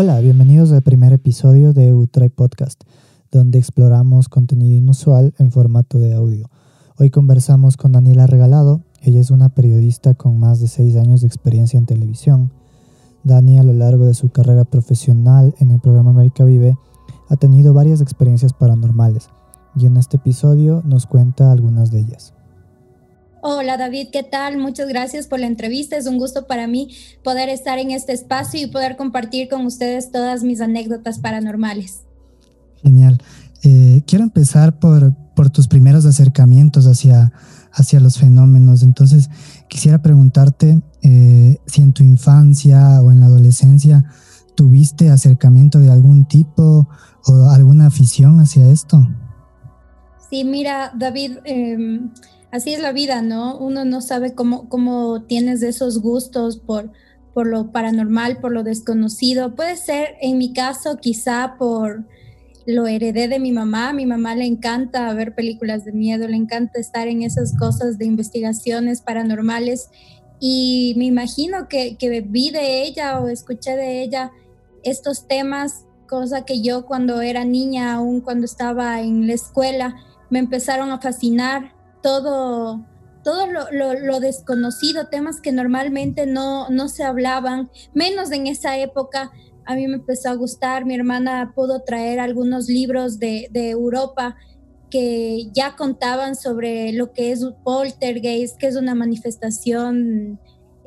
Hola, bienvenidos al primer episodio de Utray Podcast, donde exploramos contenido inusual en formato de audio. Hoy conversamos con Daniela Regalado. Ella es una periodista con más de seis años de experiencia en televisión. Dani, a lo largo de su carrera profesional en el programa América Vive, ha tenido varias experiencias paranormales y en este episodio nos cuenta algunas de ellas. Hola David, ¿qué tal? Muchas gracias por la entrevista. Es un gusto para mí poder estar en este espacio y poder compartir con ustedes todas mis anécdotas paranormales. Genial. Eh, quiero empezar por, por, tus primeros acercamientos hacia, hacia los fenómenos. Entonces, quisiera preguntarte eh, si en tu infancia o en la adolescencia tuviste acercamiento de algún tipo o alguna afición hacia esto. Sí, mira, David, em, así es la vida, ¿no? Uno no sabe cómo, cómo tienes esos gustos por, por lo paranormal, por lo desconocido. Puede ser, en mi caso, quizá por lo heredé de mi mamá. A mi mamá le encanta ver películas de miedo, le encanta estar en esas cosas de investigaciones paranormales. Y me imagino que, que vi de ella o escuché de ella estos temas, cosa que yo cuando era niña, aún cuando estaba en la escuela, me empezaron a fascinar todo, todo lo, desconocido, temas que normalmente no, no se hablaban, menos en esa época. A mí me empezó a gustar, mi hermana pudo traer algunos libros de, de Europa que ya contaban sobre lo que es poltergeist, que es una manifestación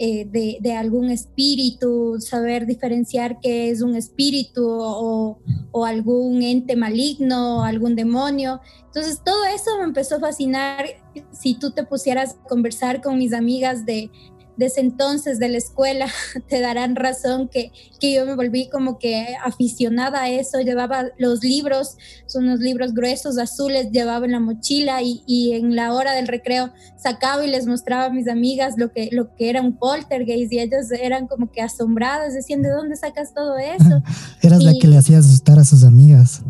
eh, de, algún espíritu, saber diferenciar qué es un espíritu o, o, algún ente maligno, algún demonio. Entonces todo eso me empezó a fascinar. Si tú te pusieras a conversar con mis amigas de, de ese entonces de la escuela te darán razón que, que, yo me volví como que aficionada a eso, llevaba los libros, son unos libros gruesos, azules, llevaba en la mochila y, y, en la hora del recreo sacaba y les mostraba a mis amigas lo que, lo que era un poltergeist y ellos eran como que asombradas, decían, ¿de dónde sacas todo eso? Eras la que le hacía asustar a sus amigas.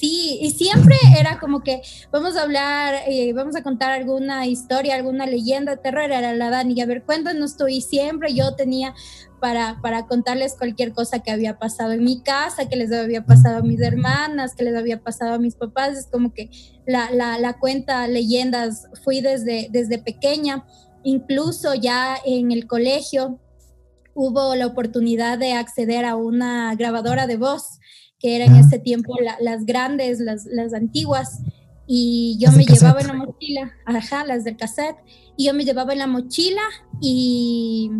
Sí, y siempre era como que vamos a hablar, eh, vamos a contar alguna historia, alguna leyenda terror, era la Dani, a ver, cuéntanos tú, y siempre yo tenía para, para contarles cualquier cosa que había pasado en mi casa, que les había pasado a mis hermanas, que les había pasado a mis papás, es como que la, la, la cuenta leyendas fui desde, desde pequeña, incluso ya en el colegio hubo la oportunidad de acceder a una grabadora de voz que eran en ese tiempo las grandes, las, las antiguas, y yo me llevaba en la mochila, ajá, las del cassette, y yo me llevaba en la mochila y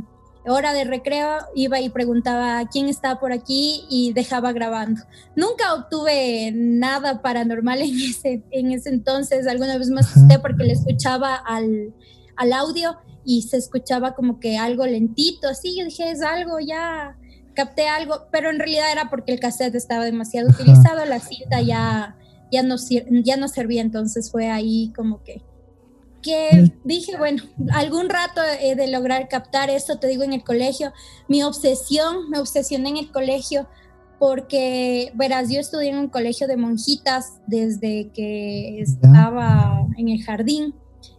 hora de recreo iba y preguntaba quién estaba por aquí y dejaba grabando. Nunca obtuve nada paranormal en ese, en ese entonces, alguna vez me asusté porque le escuchaba al, al audio y se escuchaba como que algo lentito, así, yo dije, es algo ya capté algo, pero en realidad era porque el cassette estaba demasiado utilizado, la cinta ya, ya, no, ya no servía, entonces fue ahí como que, que dije, bueno, algún rato he de lograr captar esto, te digo, en el colegio, mi obsesión, me obsesioné en el colegio porque, verás, yo estudié en un colegio de monjitas desde que estaba en el jardín,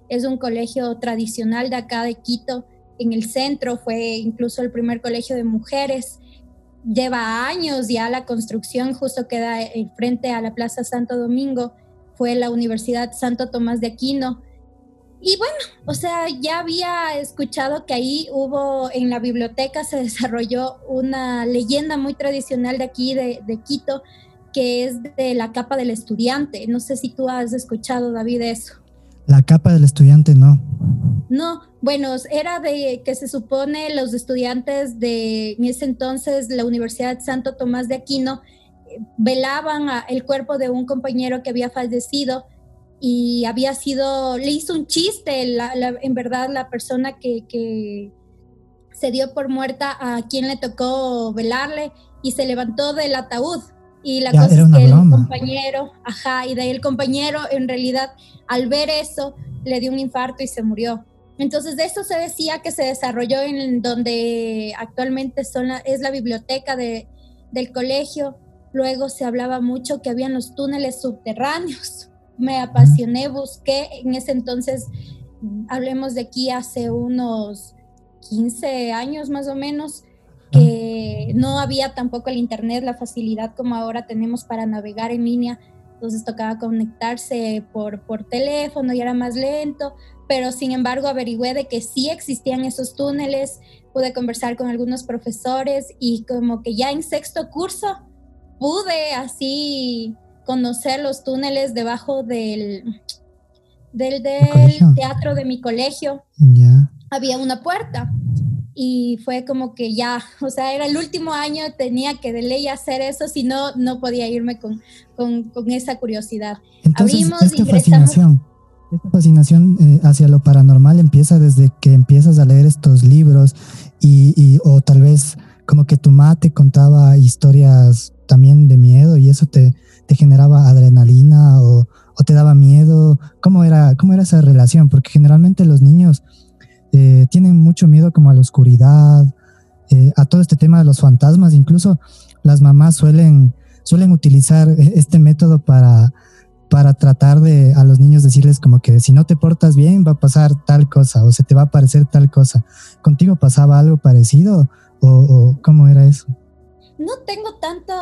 es un colegio tradicional de acá de Quito, en el centro, fue incluso el primer colegio de mujeres. Lleva años ya la construcción, justo queda frente a la Plaza Santo Domingo, fue la Universidad Santo Tomás de Aquino. Y bueno, o sea, ya había escuchado que ahí hubo, en la biblioteca se desarrolló una leyenda muy tradicional de aquí, de, de Quito, que es de la capa del estudiante. No sé si tú has escuchado, David, eso. La capa del estudiante no. No, bueno, era de que se supone los estudiantes de en ese entonces la Universidad Santo Tomás de Aquino eh, velaban el cuerpo de un compañero que había fallecido y había sido, le hizo un chiste, en verdad la persona que se dio por muerta a quien le tocó velarle y se levantó del ataúd y la cosa es que el compañero, ajá, y de ahí el compañero en realidad al ver eso le dio un infarto y se murió. Entonces de eso se decía que se desarrolló en donde actualmente son es la biblioteca de, del colegio. Luego se hablaba mucho que habían los túneles subterráneos. Me apasioné, busqué en ese entonces, hablemos de aquí hace unos 15 años más o menos, que no había tampoco el internet, la facilidad como ahora tenemos para navegar en línea. Entonces tocaba conectarse por, por teléfono y era más lento, pero sin embargo averigüé de que sí existían esos túneles, pude conversar con algunos profesores y como que ya en sexto curso pude así conocer los túneles debajo del, del, teatro de mi colegio. Había una puerta y fue como que ya, o sea, era el último año, tenía que de ley hacer eso, si no, no podía irme con, con, esa curiosidad. Entonces, esta fascinación, esta fascinación eh, hacia lo paranormal empieza desde que empiezas a leer estos libros y, y, o tal vez como que tu mamá te contaba historias también de miedo y eso te, te generaba adrenalina o, o, te daba miedo. ¿Cómo era, ¿Cómo era esa relación? Porque generalmente los niños eh, tienen mucho miedo como a la oscuridad, eh, a todo este tema de los fantasmas. Incluso las mamás suelen, suelen utilizar e-, este método para, para tratar de a los niños decirles como que si no te portas bien va a pasar tal cosa o se te va a aparecer tal cosa. ¿Contigo pasaba algo parecido o, cómo era eso? No tengo tanto,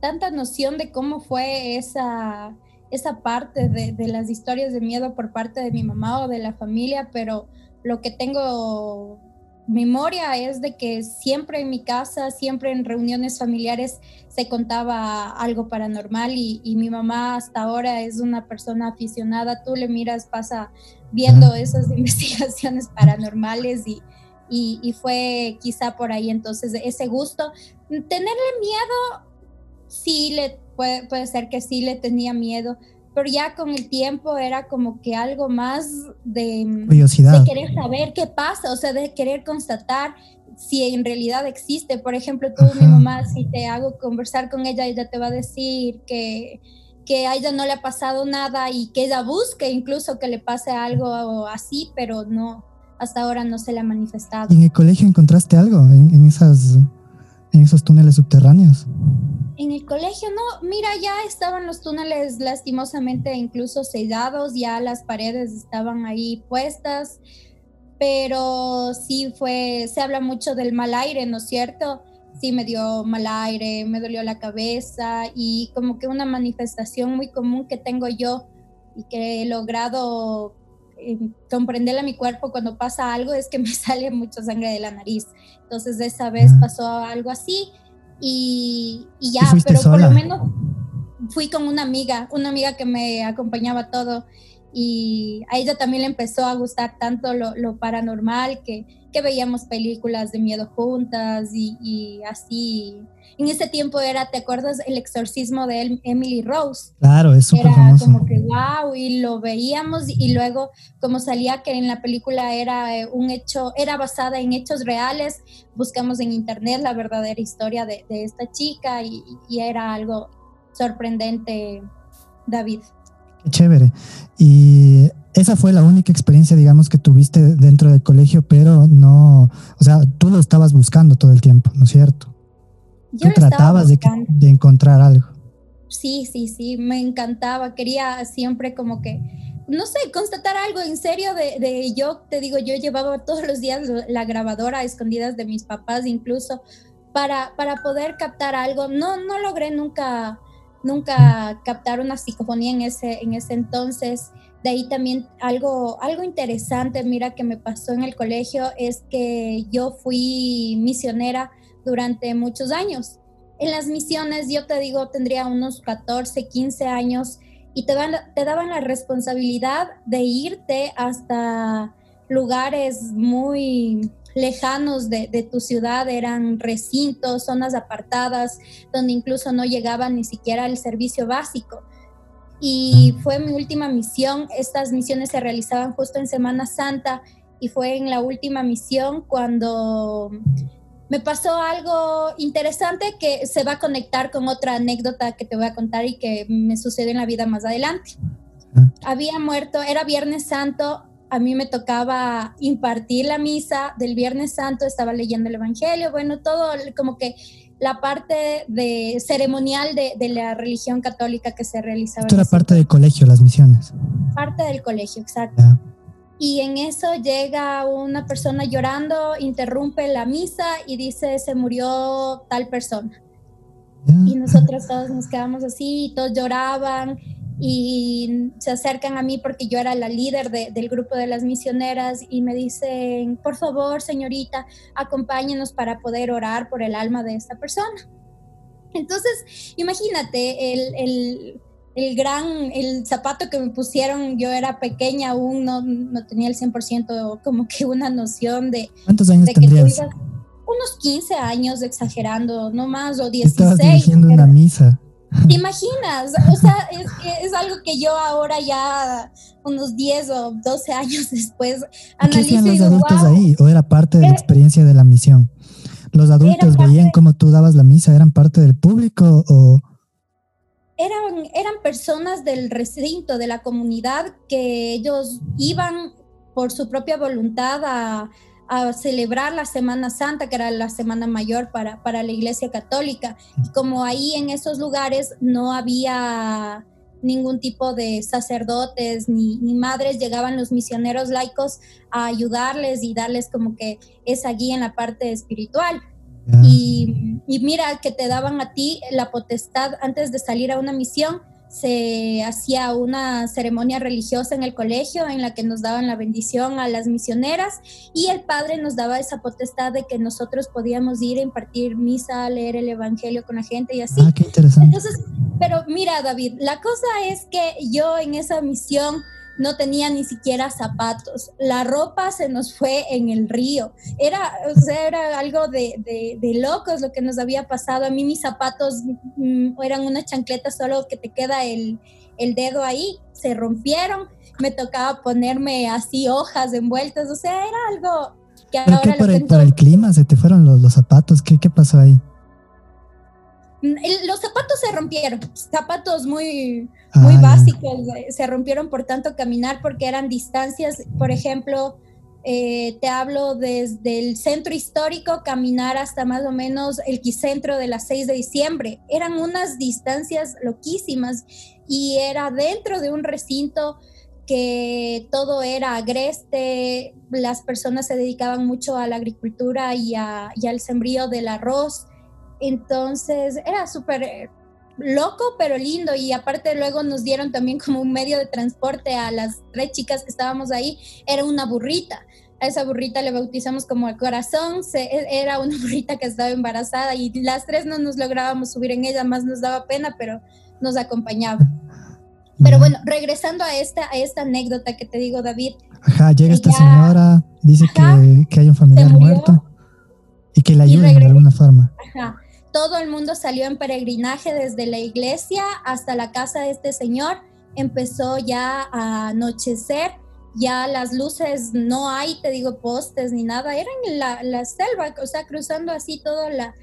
tanta noción de cómo fue esa, esa parte de, de, las historias de miedo por parte de mi mamá o de la familia, pero lo que tengo memoria es de que siempre en mi casa, siempre en reuniones familiares se contaba algo paranormal y, mi mamá hasta ahora es una persona aficionada. Tú le miras, pasa viendo esas investigaciones paranormales y, y, fue quizá por ahí entonces ese gusto. Tenerle miedo, sí, le, puede, puede ser que sí le tenía miedo, pero ya con el tiempo era como que algo más de, Curiosidad. de querer saber qué pasa, o sea, de querer constatar si en realidad existe. Por ejemplo, tú, mi mamá, si te hago conversar con ella, ella te va a decir que, que a ella no le ha pasado nada y que ella busque incluso que le pase algo así, pero no, hasta ahora no se le ha manifestado. ¿Y en el colegio encontraste algo en, esas, en esos túneles subterráneos? En el colegio no, mira, ya estaban los túneles lastimosamente incluso sellados, ya las paredes estaban ahí puestas, pero sí fue, se habla mucho del mal aire, ¿no es cierto? Sí me dio mal aire, me dolió la cabeza y como que una manifestación muy común que tengo yo y que he logrado comprenderle a mi cuerpo cuando pasa algo es que me sale mucha sangre de la nariz. Entonces esa vez pasó algo así y, ya, pero por lo menos fui con una amiga, una amiga que me acompañaba todo y a ella también le empezó a gustar tanto lo, paranormal que, que, veíamos películas de miedo juntas y, así. En ese tiempo era, ¿te acuerdas? El exorcismo de Emily Rose. Claro, es súper famoso. como que wow, y lo veíamos y luego como salía que en la película era eh, un hecho, era basada en hechos reales, buscamos en internet la verdadera historia de, de esta chica y, y era algo sorprendente, David. Qué chévere. Y esa fue la única experiencia, digamos, que tuviste dentro del colegio, pero no, o sea, tú lo estabas buscando todo el tiempo, ¿no es cierto? Yo tú tratabas de, de, encontrar algo. Sí, sí, sí, me encantaba, quería siempre como que, no sé, constatar algo en serio de, de yo, te digo, yo llevaba todos los días la grabadora a escondidas de mis papás incluso para, para poder captar algo. No, no logré nunca nunca captar una psicofonía en ese, en ese entonces. De ahí también algo, algo interesante, mira, que me pasó en el colegio es que yo fui misionera durante muchos años. En las misiones, yo te digo, tendría unos 14, 15 años y te, te daban la responsabilidad de irte hasta lugares muy lejanos de, tu ciudad, eran recintos, zonas apartadas, donde incluso no llegaba ni siquiera el servicio básico. Y fue mi última misión, estas misiones se realizaban justo en Semana Santa y fue en la última misión cuando me pasó algo interesante que se va a conectar con otra anécdota que te voy a contar y que me sucedió en la vida más adelante. Había muerto, era Viernes Santo, a mí me tocaba impartir la misa del Viernes Santo, estaba leyendo el Evangelio, bueno, todo como que la parte de ceremonial de, la religión católica que se realizaba. Esto era parte del colegio, las misiones. Parte del colegio, exacto. y en eso llega una persona llorando, interrumpe la misa y dice, se murió tal persona. Y nosotros todos nos quedamos así, todos lloraban y se acercan a mí porque yo era la líder del grupo de las misioneras y me dicen, por favor, señorita, acompáñenos para poder orar por el alma de esta persona. Entonces, imagínate, el, el, el gran, el zapato que me pusieron, yo era pequeña aún, no, no tenía el 100% como que una noción de... ¿Cuántos años tendrías? unos 15 años exagerando, no más, o 16. Estabas dirigiendo una misa. ¿Te imaginas? O sea, es, es, algo que yo ahora ya, unos 10 o 12 años después, analizo. ¿Qué hacían los adultos ahí? ¿O era parte de la experiencia de la misión? ¿Los adultos veían cómo tú dabas la misa? ¿Eran parte del público o...? Eran, eran personas del recinto, de la comunidad, que ellos iban por su propia voluntad a, a celebrar la Semana Santa, que era la Semana Mayor para, para la Iglesia Católica. Y como ahí en esos lugares no había ningún tipo de sacerdotes ni, ni, madres, llegaban los misioneros laicos a ayudarles y darles como que esa guía en la parte espiritual. Y, y, mira que te daban a ti la potestad antes de salir a una misión se hacía una ceremonia religiosa en el colegio en la que nos daban la bendición a las misioneras y el padre nos daba esa potestad de que nosotros podíamos ir a impartir misa, leer el evangelio con la gente y así. Ah, qué interesante. Entonces, pero mira David, la cosa es que yo en esa misión no tenía ni siquiera zapatos. La ropa se nos fue en el río. Era, o sea, era algo de, de, locos lo que nos había pasado. A mí mis zapatos mm, eran una chancleta solo que te queda el, el dedo ahí. Se rompieron. Me tocaba ponerme así hojas envueltas. O sea, era algo que ahora... Qué por, el, por, el, clima se te fueron los, los zapatos. ¿Qué, ¿Qué pasó ahí? Los zapatos se rompieron, zapatos muy, muy básicos, eh, se rompieron por tanto caminar porque eran distancias, por ejemplo, eh, te hablo desde el centro histórico, caminar hasta más o menos el quicentro de las 6 de diciembre. Eran unas distancias loquísimas y era dentro de un recinto que todo era agreste, las personas se dedicaban mucho a la agricultura y, y al sembrío del arroz. Entonces era súper eh, loco, pero lindo. Y aparte luego nos dieron también como un medio de transporte a las tres chicas que estábamos ahí. Era una burrita. A esa burrita le bautizamos como el corazón. E, era una burrita que estaba embarazada y las tres no nos lográbamos subir en ella, más nos daba pena, pero nos acompañaba. Pero bueno, regresando a esta, a esta anécdota que te digo, David. Ajá, llega esta señora, dice que, que, hay un familiar muerto y que la ayuden de alguna forma. Ajá todo el mundo salió en peregrinaje desde la iglesia hasta la casa de este señor. Empezó ya a anochecer, ya las luces no hay, te digo, postes ni nada, eran la, la selva, o sea, cruzando así todos la,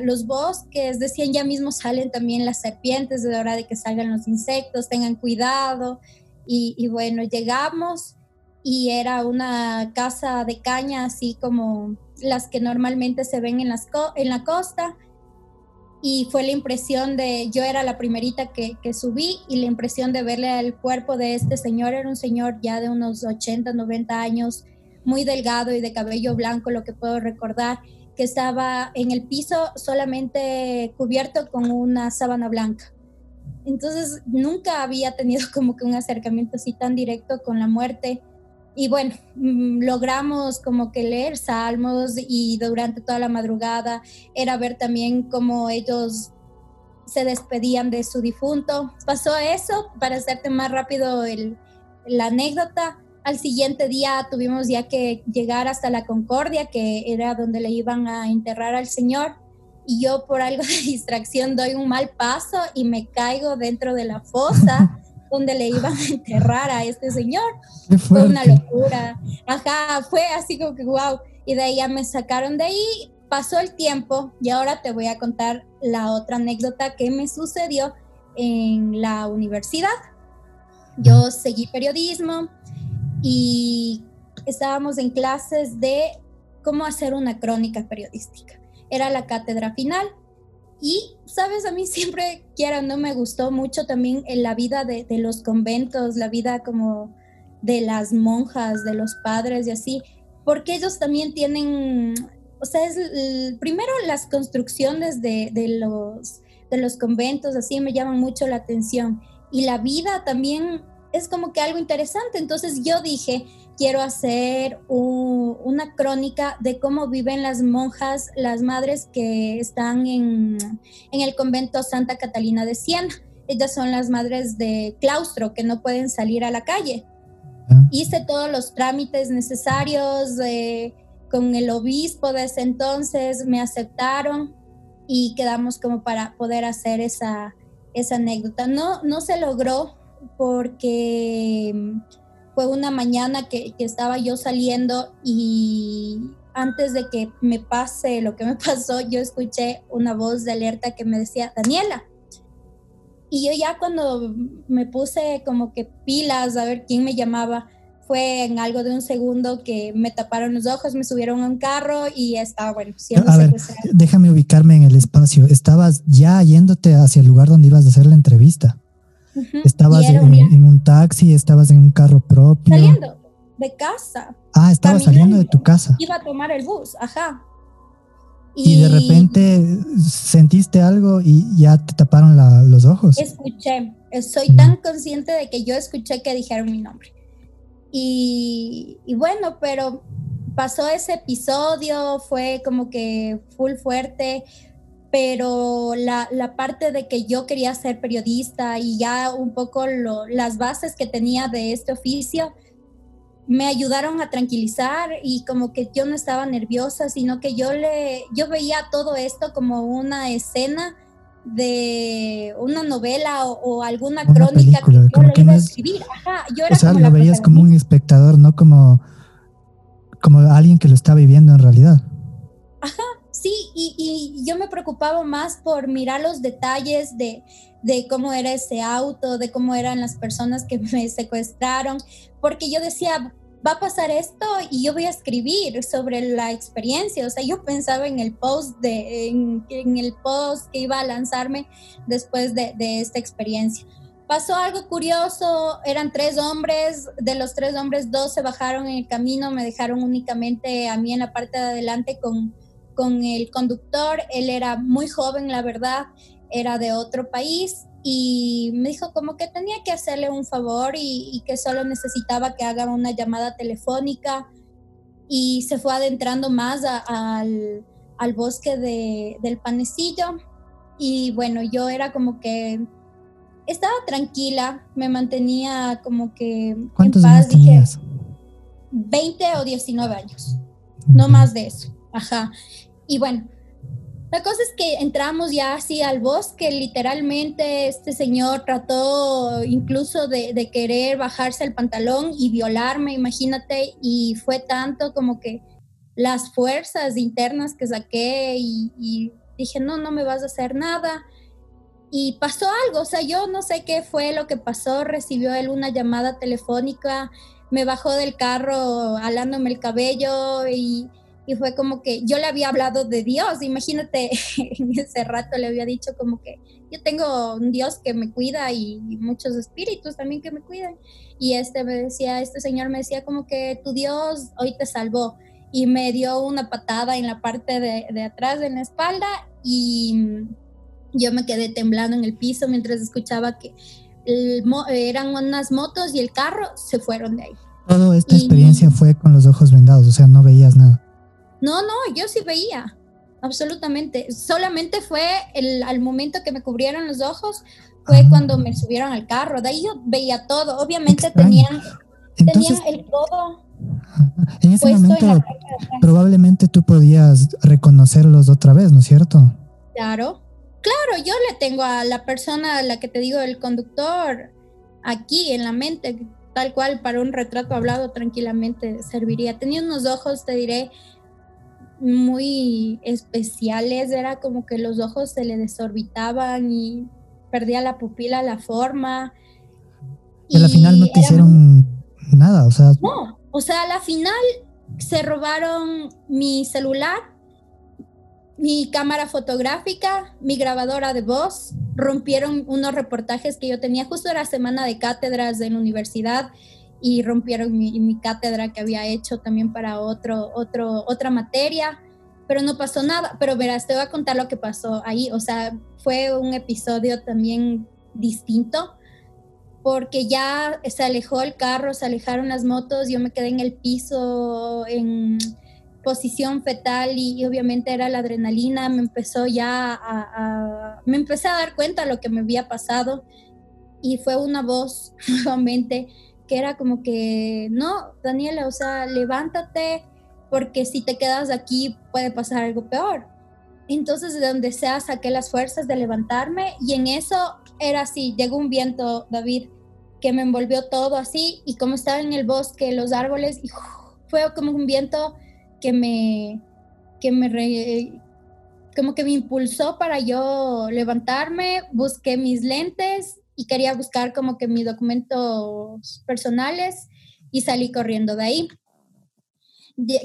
los bosques, decían ya mismo salen también las serpientes, de hora de que salgan los insectos, tengan cuidado. Y bueno, llegamos y era una casa de caña, así como las que normalmente se ven en, las en la costa. Y fue la impresión de, yo era la primerita que, que subí y la impresión de verle al cuerpo de este señor, era un señor ya de unos 80, 90 años, muy delgado y de cabello blanco, lo que puedo recordar, que estaba en el piso solamente cubierto con una sábana blanca. Entonces nunca había tenido como que un acercamiento así tan directo con la muerte y bueno, mm, logramos como que leer salmos y durante toda la madrugada era ver también cómo ellos se despedían de su difunto. Pasó eso, para hacerte más rápido el, la anécdota. Al siguiente día tuvimos ya que llegar hasta la Concordia, que era donde le iban a enterrar al Señor. Y yo por algo de distracción doy un mal paso y me caigo dentro de la fosa. donde le iban a enterrar a este señor. Fue una locura. Ajá, fue así como que wow. Y de ahí ya me sacaron de ahí, pasó el tiempo y ahora te voy a contar la otra anécdota que me sucedió en la universidad. Yo seguí periodismo y estábamos en clases de cómo hacer una crónica periodística. Era la cátedra final y, sabes, a mí siempre, quiera, no me gustó mucho también en la vida de, los conventos, la vida como de las monjas, de los padres y así, porque ellos también tienen, o sea, es primero las construcciones de, de, los, de los conventos, así me llaman mucho la atención. Y la vida también es como que algo interesante. Entonces yo dije, quiero hacer una crónica de cómo viven las monjas, las madres que están en, en el convento Santa Catalina de Siena. Ellas son las madres de claustro que no pueden salir a la calle. Ah. Hice todos los trámites necesarios eh, con el obispo de ese entonces, me aceptaron y quedamos como para poder hacer esa, esa anécdota. No, no se logró porque fue una mañana que, estaba yo saliendo y antes de que me pase lo que me pasó, yo escuché una voz de alerta que me decía, Daniela. Y yo ya cuando me puse como que pilas a ver quién me llamaba, fue en algo de un segundo que me taparon los ojos, me subieron a un carro y estaba, bueno, siendo A ver, déjame ubicarme en el espacio. Estabas ya yéndote hacia el lugar donde ibas a hacer la entrevista. Estabas en, un taxi, estabas en un carro propio. Saliendo de casa. Ah, estaba saliendo de tu casa. Iba a tomar el bus, ajá. Y, de repente sentiste algo y ya te taparon los ojos. Escuché, soy tan consciente de que yo escuché que dijeron mi nombre. Y, y, bueno, pero pasó ese episodio, fue como que full fuerte, pero la, la, parte de que yo quería ser periodista y ya un poco lo, las bases que tenía de este oficio me ayudaron a tranquilizar y como que yo no estaba nerviosa, sino que yo le yo veía todo esto como una escena de una novela o, alguna crónica que yo le iba a escribir. Ajá, yo era o sea, lo veías como un espectador, no como como alguien que lo está viviendo en realidad. Ajá, sí, y, yo me preocupaba más por mirar los detalles de, cómo era ese auto, de cómo eran las personas que me secuestraron, porque yo decía, va a pasar esto y yo voy a escribir sobre la experiencia. O sea, yo pensaba en el post de, en, el post que iba a lanzarme después de, de, esta experiencia. Pasó algo curioso, eran tres hombres, de los tres hombres dos se bajaron en el camino, me dejaron únicamente a mí en la parte de adelante con, con el conductor. Él era muy joven, la verdad, era de otro país y me dijo como que tenía que hacerle un favor y, que solo necesitaba que haga una llamada telefónica y se fue adentrando más al, bosque del panecillo y bueno, yo era como que estaba tranquila, me mantenía como que en paz. Dije, 20 o 19 años, no más de eso. Ajá. Y bueno, la cosa es que entramos ya así al bosque, literalmente este señor trató incluso de, querer bajarse el pantalón y violarme, imagínate, y fue tanto como que las fuerzas internas que saqué y, y dije, no, no me vas a hacer nada. Y pasó algo, o sea, yo no sé qué fue lo que pasó, recibió él una llamada telefónica, me bajó del carro alándome el cabello y y fue como que yo le había hablado de Dios, imagínate, en ese rato le había dicho como que yo tengo un Dios que me cuida y, muchos espíritus también que me cuidan. Y este me decía, este señor me decía como que tu Dios hoy te salvó y me dio una patada en la parte de, de atrás de la espalda y yo me quedé temblando en el piso mientras escuchaba que eran unas motos y el carro se fueron de ahí. Toda esta experiencia fue con los ojos vendados, o sea, no veías nada. No, no, yo sí veía, absolutamente. Solamente fue el, al momento que me cubrieron los ojos, fue ah. cuando me subieron al carro. De ahí yo veía todo. Obviamente tenían, tenían el codo. En ese momento probablemente tú podías reconocerlos otra vez, ¿no es cierto? Claro, claro, yo le tengo a la persona a la que te digo, el conductor, aquí en la mente, tal cual para un retrato hablado tranquilamente serviría. Tenía unos ojos, te diré, muy especiales, era como que los ojos se le desorbitaban y perdía la pupila, la forma. Y a la final no te hicieron nada, o sea. No, o sea, a la final se robaron mi celular, mi cámara fotográfica, mi grabadora de voz, rompieron unos reportajes que yo tenía, justo era semana de cátedras en la universidad y rompieron mi, mi, cátedra que había hecho también para otro, otro, otra materia, pero no pasó nada. Pero verás, te voy a contar lo que pasó ahí. O sea, fue un episodio también distinto porque ya se alejó el carro, se alejaron las motos, yo me quedé en el piso en posición fetal y, obviamente era la adrenalina, me empezó ya a, me empecé a dar cuenta de lo que me había pasado y fue una voz nuevamente que era como que, no, Daniela, o sea, levántate porque si te quedas aquí puede pasar algo peor. Entonces de donde sea saqué las fuerzas de levantarme y en eso era así, llegó un viento, David, que me envolvió todo así y como estaba en el bosque, los árboles, fue como un viento que me, que me como que me impulsó para yo levantarme, busqué mis lentes y quería buscar como que mis documentos personales y salí corriendo de ahí.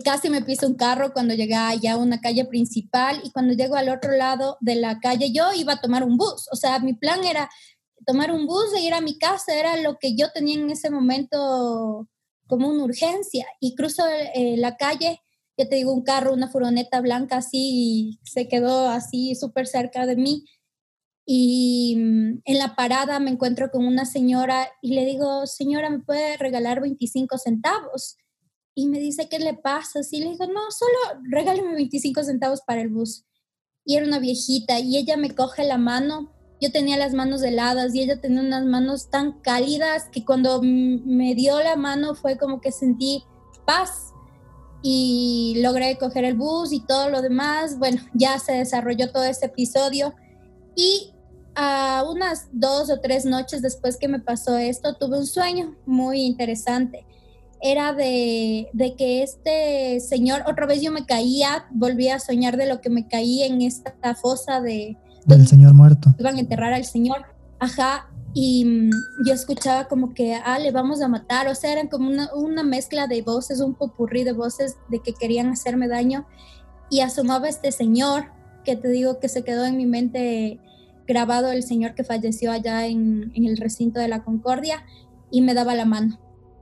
Casi me piso un carro cuando llegué allá a una calle principal y cuando llego al otro lado de la calle yo iba a tomar un bus. O sea, mi plan era tomar un bus e ir a mi casa, era lo que yo tenía en ese momento como una urgencia. Y cruzo eh, la calle ya te digo, un carro, una furgoneta blanca así, se quedó así súper cerca de mí. Y mm, en la parada me encuentro con una señora y le digo, señora, ¿me puede regalar 25 centavos? Y me dice, ¿qué le pasa? Y le digo, no, solo regálame 25 centavos para el bus. Y era una viejita y ella me coge la mano. Yo tenía las manos heladas y ella tenía unas manos tan cálidas que cuando me dio la mano fue como que sentí paz y logré coger el bus y todo lo demás. Bueno, ya se desarrolló todo este episodio y a unas dos o tres noches después que me pasó esto, tuve un sueño muy interesante. Era de, de que este señor, otra vez yo me caía, volví a soñar de lo que me caí en esta fosa de... Del señor muerto. Iban a enterrar al señor. Ajá, y mm, yo escuchaba como que, ah, le vamos a matar, o sea, eran como una, una, mezcla de voces, un popurrí de voces de que querían hacerme daño, y asomaba este señor, que te digo que se quedó en mi mente grabado, el señor que falleció allá en, en el recinto de la Concordia, y me daba la mano,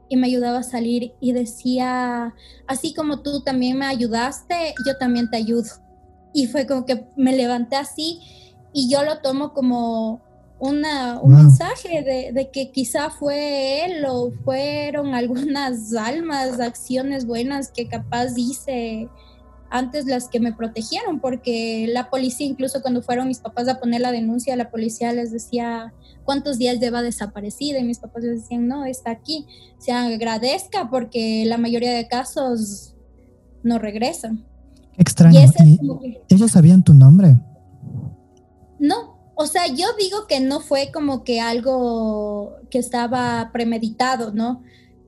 y me ayudaba a salir, y decía, así como tú también me ayudaste, yo también te ayudo. Y fue como que me levanté así, y yo lo tomo como una, un mensaje de, de, que quizá fue él o fueron algunas almas, acciones buenas que capaz hice antes las que me protegieron, porque la policía, incluso cuando fueron mis papás a poner la denuncia, la policía les decía cuántos días lleva desaparecida y mis papás les decían, no, está aquí, se agradezca porque la mayoría de casos no regresan. Extraño. ¿Ellos sabían tu nombre? No, o sea, yo digo que no fue como que algo que estaba premeditado, ¿no?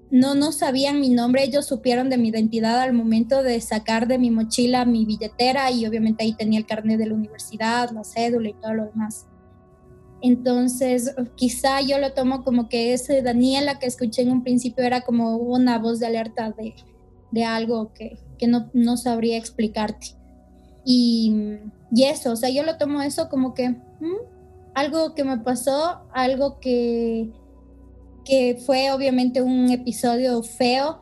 No, no sabían mi nombre, ellos supieron de mi identidad al momento de sacar de mi mochila mi billetera y obviamente ahí tenía el carnet de la universidad, la cédula y todo lo demás. Entonces, quizá yo lo tomo como que ese Daniela que escuché en un principio era como una voz de alerta de, de algo que, que no, no sabría explicarte. Y, y, eso, o sea, yo lo tomo eso como que algo que me pasó, algo que, que fue obviamente un episodio feo,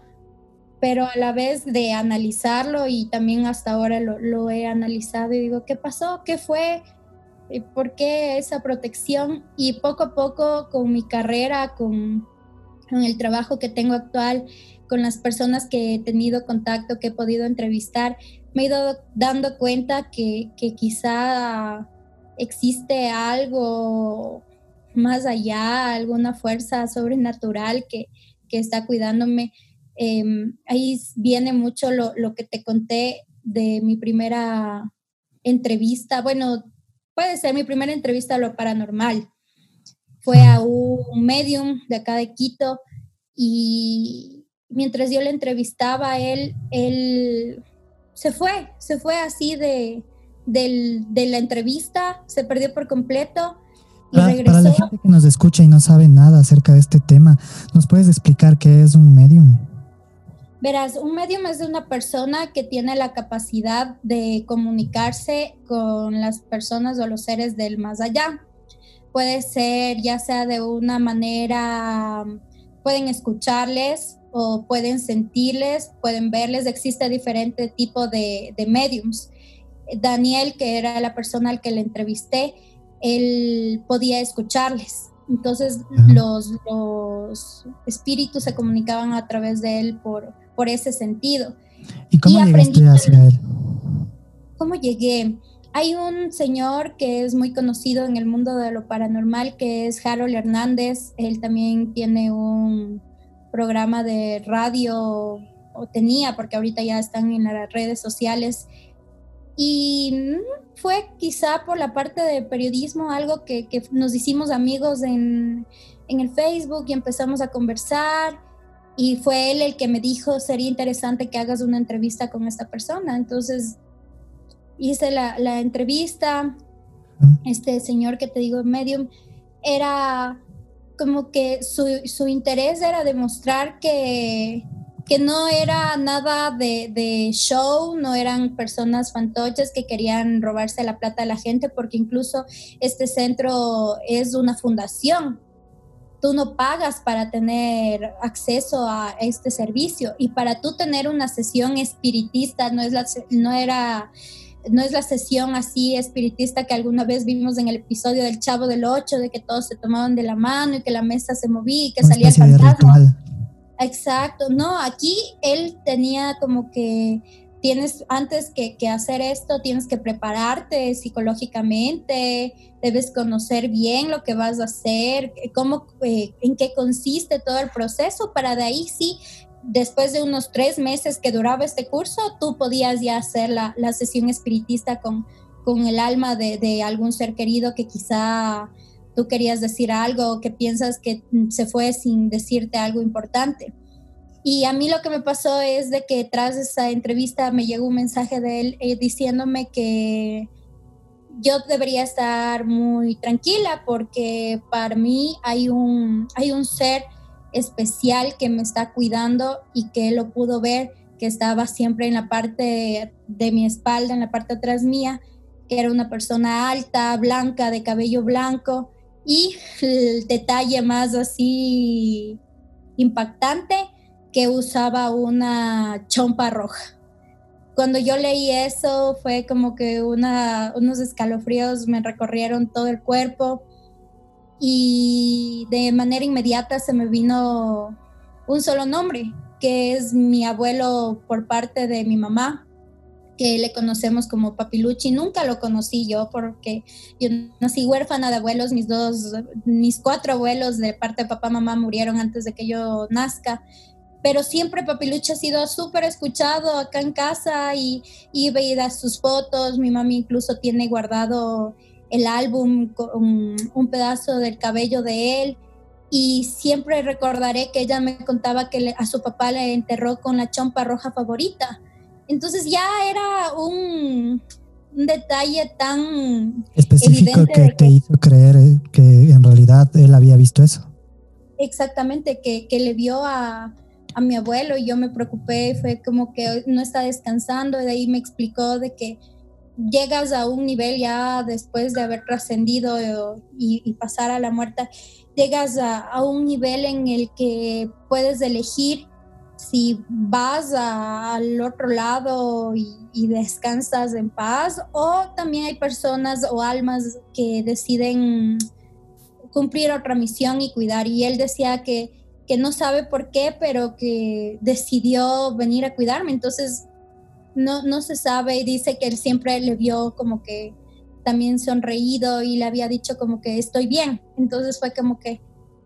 pero a la vez de analizarlo y también hasta ahora lo, he analizado y digo, ¿qué pasó? ¿Qué fue? ¿Por qué esa protección? Y poco a poco con mi carrera, con, con el trabajo que tengo actual, con las personas que he tenido contacto, que he podido entrevistar, me he ido dando cuenta que, que quizá existe algo más allá, alguna fuerza sobrenatural que, que está cuidándome. Em, ahí viene mucho lo, lo, que te conté de mi primera entrevista. Bueno, puede ser mi primera entrevista a lo paranormal. Fue a un medium de acá de Quito y mientras yo le entrevistaba él, él se fue, se fue así de, de la entrevista, se perdió por completo. Y para, regresó. para la gente que nos escucha y no sabe nada acerca de este tema, ¿nos puedes explicar qué es un medium? Verás, un medium es una persona que tiene la capacidad de comunicarse con las personas o los seres del más allá. Puede ser ya sea de una manera pueden escucharles o pueden sentirles, pueden verles, existe diferente tipo de, de mediums. Daniel, que era la persona al que le entrevisté, él podía escucharles. Entonces los, los, espíritus se comunicaban a través de él por, por ese sentido. ¿Y cómo llegaste hacia él? ¿Cómo llegué? Hay un señor que es muy conocido en el mundo de lo paranormal, que es Harold Hernández. Él también tiene un programa de radio, o tenía, porque ahorita ya están en las redes sociales. Y fue quizá por la parte de periodismo algo que, que nos hicimos amigos en, en el Facebook y empezamos a conversar. Y fue él el que me dijo, sería interesante que hagas una entrevista con esta persona. Entonces hice la, la entrevista, este señor que te digo, medium, era como que su, su interés era demostrar que, que no era nada de, de, show, no eran personas fantoches que querían robarse la plata de la gente, porque incluso este centro es una fundación tú no pagas para tener acceso a este servicio y para tú tener una sesión espiritista no es la no era no es la sesión así espiritista que alguna vez vimos en el episodio del Chavo del Ocho, de que todos se tomaban de la mano y que la mesa se movía y que salía el fantasma. Exacto, no, aquí él tenía como que tienes antes que, hacer esto, tienes que prepararte psicológicamente, debes conocer bien lo que vas a hacer, cómo, eh, en qué consiste todo el proceso, para de ahí sí, después de unos tres meses que duraba este curso, tú podías ya hacer la, sesión espiritista con, con el alma de, de, algún ser querido que quizá tú querías decir algo, que piensas que se fue sin decirte algo importante. Y a mí lo que me pasó es de que tras esa entrevista me llegó un mensaje de él eh, diciéndome que yo debería estar muy tranquila porque para mí hay un, hay un ser especial que me está cuidando y que lo pudo ver, que estaba siempre en la parte de mi espalda, en la parte atrás mía, que era una persona alta, blanca, de cabello blanco y el detalle más así impactante que usaba una chompa roja. Cuando yo leí eso fue como que una, unos escalofríos me recorrieron todo el cuerpo y de manera inmediata se me vino un solo nombre, que es mi abuelo por parte de mi mamá, que le conocemos como Papiluchi. Nunca lo conocí yo porque yo nací huérfana de abuelos, mis dos, mis cuatro abuelos de parte de papá, mamá murieron antes de que yo nazca pero siempre Papilucha ha sido súper escuchado acá en casa y, y veía sus fotos, mi mami incluso tiene guardado el álbum con un pedazo del cabello de él y siempre recordaré que ella me contaba que a su papá le enterró con la chompa roja favorita. Entonces ya era un, detalle tan específico que te hizo creer que en realidad él había visto eso. Exactamente, que, que le vio a, a mi abuelo y yo me preocupé, fue como que no está descansando y de ahí me explicó de que llegas a un nivel ya después de haber trascendido y, pasar a la muerte, llegas a, un nivel en el que puedes elegir si vas al otro lado y, y, descansas en paz o también hay personas o almas que deciden cumplir otra misión y cuidar y él decía que que no sabe por qué, pero que decidió venir a cuidarme. Entonces, no, no se sabe y dice que él siempre le vio como que también sonreído y le había dicho como que estoy bien. Entonces fue como que,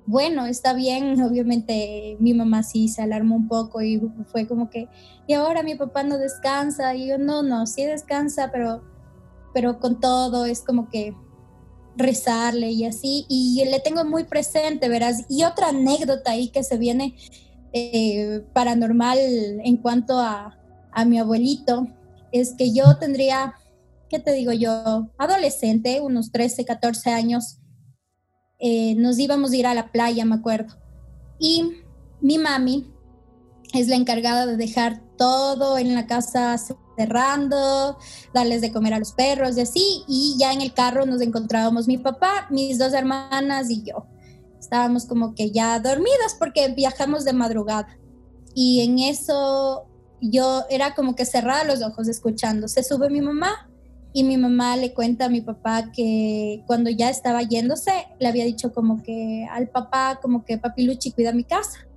bueno, está bien. Obviamente mi mamá sí se alarmó un poco y fue como que, y ahora mi papá no descansa. Y yo, no, no, sí descansa, pero, pero con todo es como que rezarle y así, y le tengo muy presente, verás. Y otra anécdota ahí que se viene eh, paranormal en cuanto a, a mi abuelito, es que yo tendría, ¿qué te digo yo? Adolescente, unos 13, 14 años, eh, nos íbamos a ir a la playa, me acuerdo. Y mi mami es la encargada de dejar todo en la casa cerrando, darles de comer a los perros y así. Y ya en el carro nos encontrábamos mi papá, mis dos hermanas y yo. estábamos como que ya dormidas porque viajamos de madrugada. Y en eso yo era como que cerrada los ojos escuchando. Se sube mi mamá y mi mamá le cuenta a mi papá que cuando ya estaba yéndose, le había dicho como que al papá, como que papi Luchi cuida mi casa.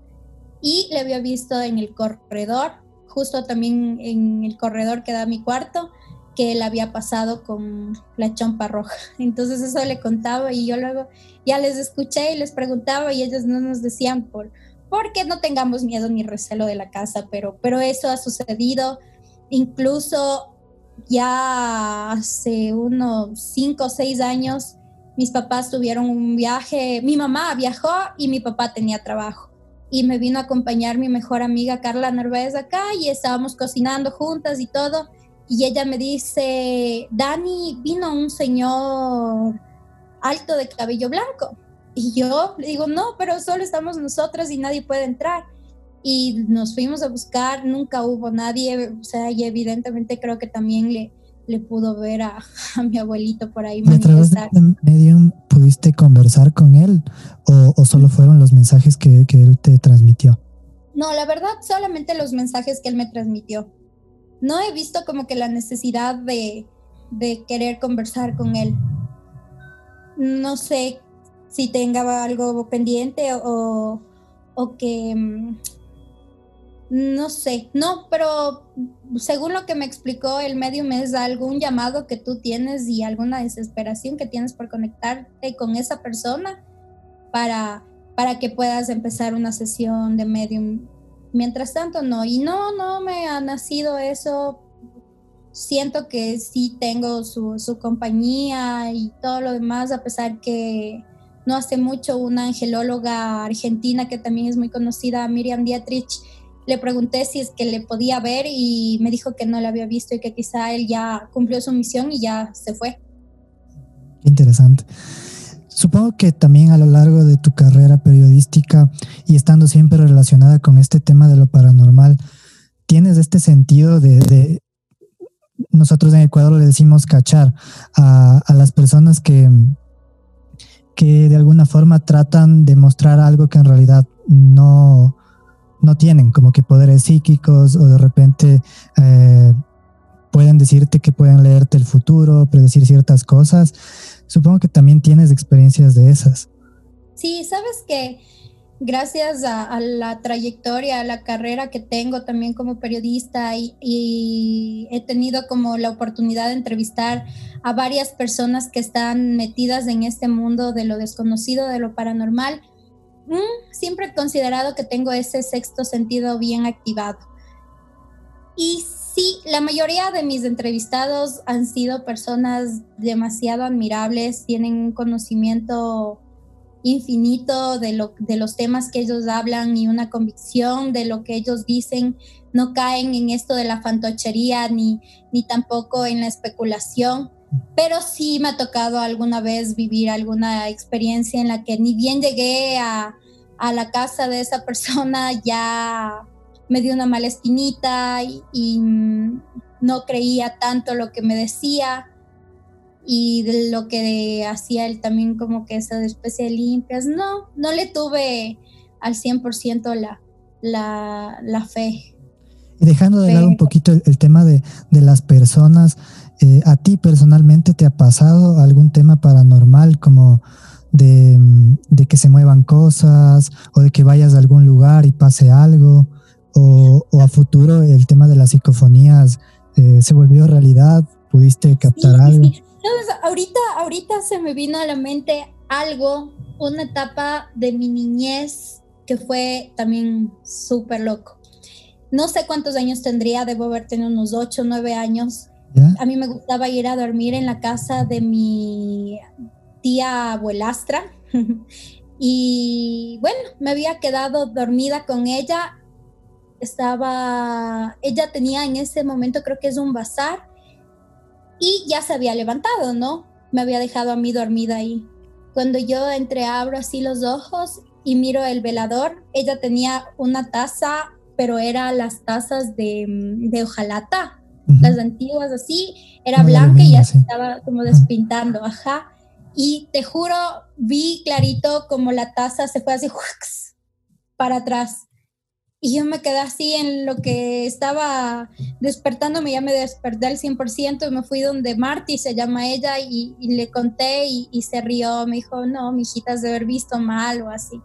Y le había visto en el corredor, justo también en el corredor que da mi cuarto, que él había pasado con la chompa roja. Entonces eso le contaba y yo luego ya les escuché y les preguntaba y ellos no nos decían por, porque no tengamos miedo ni recelo de la casa, pero, pero eso ha sucedido. Incluso ya hace unos cinco o seis años, mis papás tuvieron un viaje, mi mamá viajó y mi papá tenía trabajo. Y me vino a acompañar mi mejor amiga Carla Narváez acá y estábamos cocinando juntas y todo y ella me dice, Dani, vino un señor alto de cabello blanco. Y yo le digo, no, pero solo estamos nosotras y nadie puede entrar. Y nos fuimos a buscar, nunca hubo nadie, o sea, y evidentemente creo que también le, le pudo ver a, mi abuelito por ahí. ¿Y a través de Medium pudiste conversar con él o, o solo fueron los mensajes que, que él te transmitió? No, la verdad, solamente los mensajes que él me transmitió no he visto como que la necesidad de, querer conversar con él. No sé si tenga algo pendiente o, o que... No sé, no, pero según lo que me explicó el medium es algún llamado que tú tienes y alguna desesperación que tienes por conectarte con esa persona para, para que puedas empezar una sesión de medium Mientras tanto, no. Y no, no me ha nacido eso. Siento que sí tengo su, su compañía y todo lo demás, a pesar que no hace mucho una angelóloga argentina que también es muy conocida, Miriam Dietrich, le pregunté si es que le podía ver y me dijo que no la había visto y que quizá él ya cumplió su misión y ya se fue. Interesante. Supongo que también a lo largo de tu carrera periodística y estando siempre relacionada con este tema de lo paranormal, tienes este sentido de, nosotros en Ecuador le decimos cachar a, las personas que, que de alguna forma tratan de mostrar algo que en realidad no, no tienen, como que poderes psíquicos o de repente eh, pueden decirte que pueden leerte el futuro, predecir ciertas cosas. Supongo que también tienes experiencias de esas. Sí, sabes que gracias a, la trayectoria, a la carrera que tengo también como periodista y, he tenido como la oportunidad de entrevistar a varias personas que están metidas en este mundo de lo desconocido, de lo paranormal, mm, siempre he considerado que tengo ese sexto sentido bien activado. Y Sí, la mayoría de mis entrevistados han sido personas demasiado admirables, tienen un conocimiento infinito de, lo, de los temas que ellos hablan y una convicción de lo que ellos dicen. No caen en esto de la fantochería ni, ni tampoco en la especulación, pero sí me ha tocado alguna vez vivir alguna experiencia en la que ni bien llegué a, a la casa de esa persona ya me dio una mala espinita y, no creía tanto lo que me decía y de lo que hacía él también como que esa especie de limpias. No, no le tuve al 100% la, la, la fe. Y dejando de lado un poquito el, tema de, las personas, eh, ¿a ti personalmente te ha pasado algún tema paranormal como de, de, que se muevan cosas o de que vayas a algún lugar y pase algo? o, a futuro el tema de las psicofonías eh, se volvió realidad? ¿Pudiste captar algo? ahorita, ahorita se me vino a la mente algo, una etapa de mi niñez que fue también súper loco. No sé cuántos años tendría, debo haber tenido unos 8 o 9 años. A mí me gustaba ir a dormir en la casa de mi tía abuelastra. y bueno, me había quedado dormida con ella estaba, ella tenía en ese momento, creo que es un bazar, y ya se había levantado, ¿no? Me había dejado a mí dormida ahí. Cuando yo entreabro así los ojos y miro el velador, ella tenía una taza, pero era las tazas de, de las antiguas así, era blanca y ya se estaba como despintando, ajá. y te juro, vi clarito como la taza se fue así para atrás. Y yo me quedé así en lo que estaba despertándome, ya me desperté al 100% y me fui donde Marty, se llama ella, y, le conté y, se rió, me dijo, no, mi hijita, de haber visto mal o así.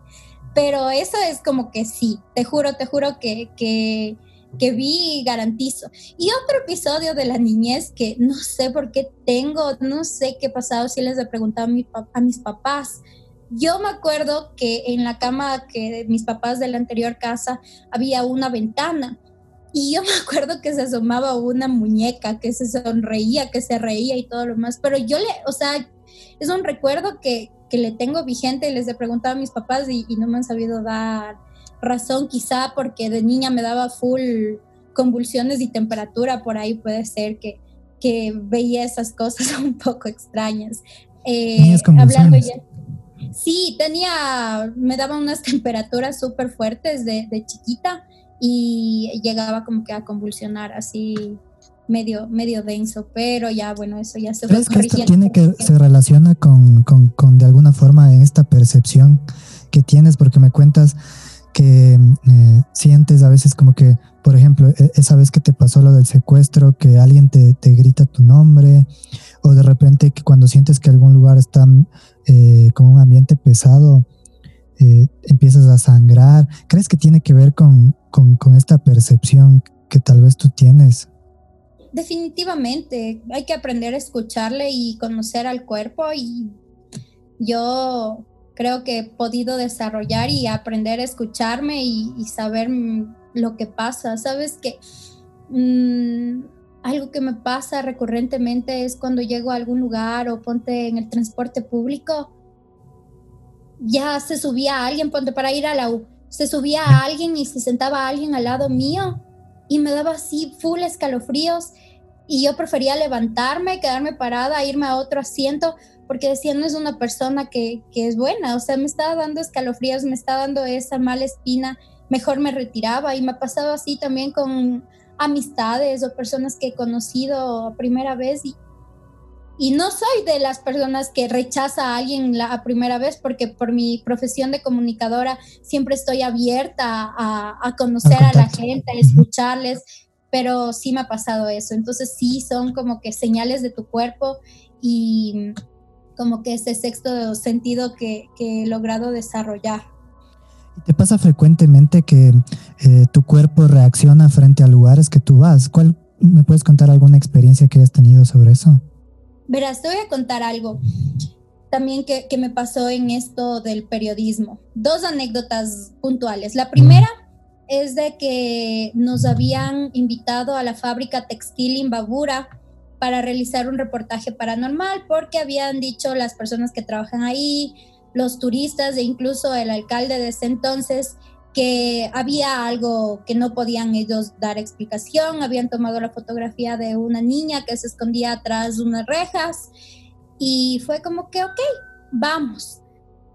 Pero eso es como que sí, te juro, te juro que, que, que vi y garantizo. Y otro episodio de la niñez que no sé por qué tengo, no sé qué pasado si les he preguntado a, mis papás yo me acuerdo que en la cama que de mis papás de la anterior casa había una ventana y yo me acuerdo que se asomaba una muñeca que se sonreía, que se reía y todo lo más, pero yo le, o sea, es un recuerdo que, que le tengo vigente y les he preguntado a mis papás y no me han sabido dar razón, quizá porque de niña me daba full convulsiones y temperatura, por ahí puede ser que, que veía esas cosas un poco extrañas. Eh, hablando ya, Sí, tenía, me daba unas temperaturas súper fuertes de, chiquita y llegaba como que a convulsionar así medio, medio denso, pero ya, bueno, eso ya se fue que esto tiene que se relaciona con, con, con, de alguna forma en esta percepción que tienes? Porque me cuentas que eh, sientes a veces como que, por ejemplo, e, esa vez que te pasó lo del secuestro, que alguien te, te grita tu nombre, o de repente que cuando sientes que algún lugar está eh, con un ambiente pesado, eh, empiezas a sangrar. ¿Crees que tiene que ver con, con, esta percepción que tal vez tú tienes? Definitivamente, hay que aprender a escucharle y conocer al cuerpo y yo creo que he podido desarrollar y aprender a escucharme y, saber lo que pasa. Sabes que mm, algo que me pasa recurrentemente es cuando llego a algún lugar o ponte en el transporte público, ya se subía alguien, ponte para ir a la U, se subía a alguien y se sentaba alguien al lado mío y me daba así full escalofríos y yo prefería levantarme, quedarme parada, irme a otro asiento porque decía, no es una persona que, que es buena, o sea, me estaba dando escalofríos, me estaba dando esa mala espina, mejor me retiraba y me ha pasado así también con amistades o personas que he conocido a primera vez y, y no soy de las personas que rechaza a alguien la primera vez porque por mi profesión de comunicadora siempre estoy abierta a, conocer a la gente, a escucharles, pero sí me ha pasado eso. Entonces sí son como que señales de tu cuerpo y como que ese sexto sentido que he logrado desarrollar. ¿Te pasa frecuentemente que eh, tu cuerpo reacciona frente a lugares que tú vas? ¿Cuál, ¿Me puedes contar alguna experiencia que hayas tenido sobre eso? Verás, te voy a contar algo también que, que me pasó en esto del periodismo. Dos anécdotas puntuales. La primera es de que nos habían invitado a la fábrica textil Imbabura para realizar un reportaje paranormal porque habían dicho las personas que trabajan ahí, los turistas e incluso el alcalde de ese entonces que había algo que no podían ellos dar explicación, habían tomado la fotografía de una niña que se escondía atrás de unas rejas y fue como que, ok, vamos.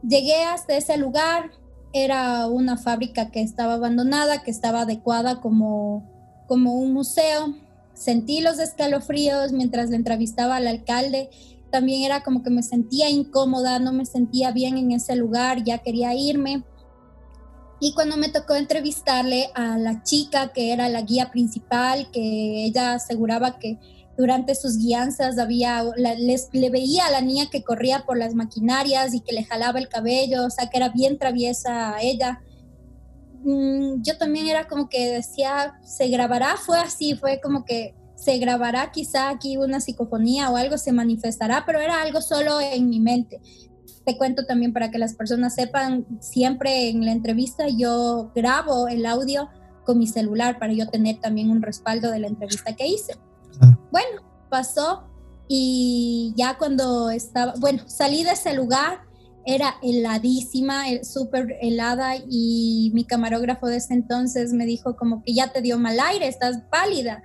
Llegué hasta ese lugar, era una fábrica que estaba abandonada, que estaba adecuada como, como un museo. Sentí los escalofríos mientras le entrevistaba al alcalde también era como que me sentía incómoda, no me sentía bien en ese lugar, ya quería irme. Y cuando me tocó entrevistarle a la chica que era la guía principal, que ella aseguraba que durante sus guianzas había, les, le veía a la niña que corría por las maquinarias y que le jalaba el cabello, o sea, que era bien traviesa ella. Mm, yo también era como que decía, ¿se grabará? Fue así, fue como que se grabará quizá aquí una psicofonía o algo se manifestará, pero era algo solo en mi mente. Te cuento también para que las personas sepan, siempre en la entrevista yo grabo el audio con mi celular para yo tener también un respaldo de la entrevista que hice. Ah. Bueno, pasó y ya cuando estaba, bueno, salí de ese lugar, era heladísima, súper helada y mi camarógrafo de ese entonces me dijo como que ya te dio mal aire, estás pálida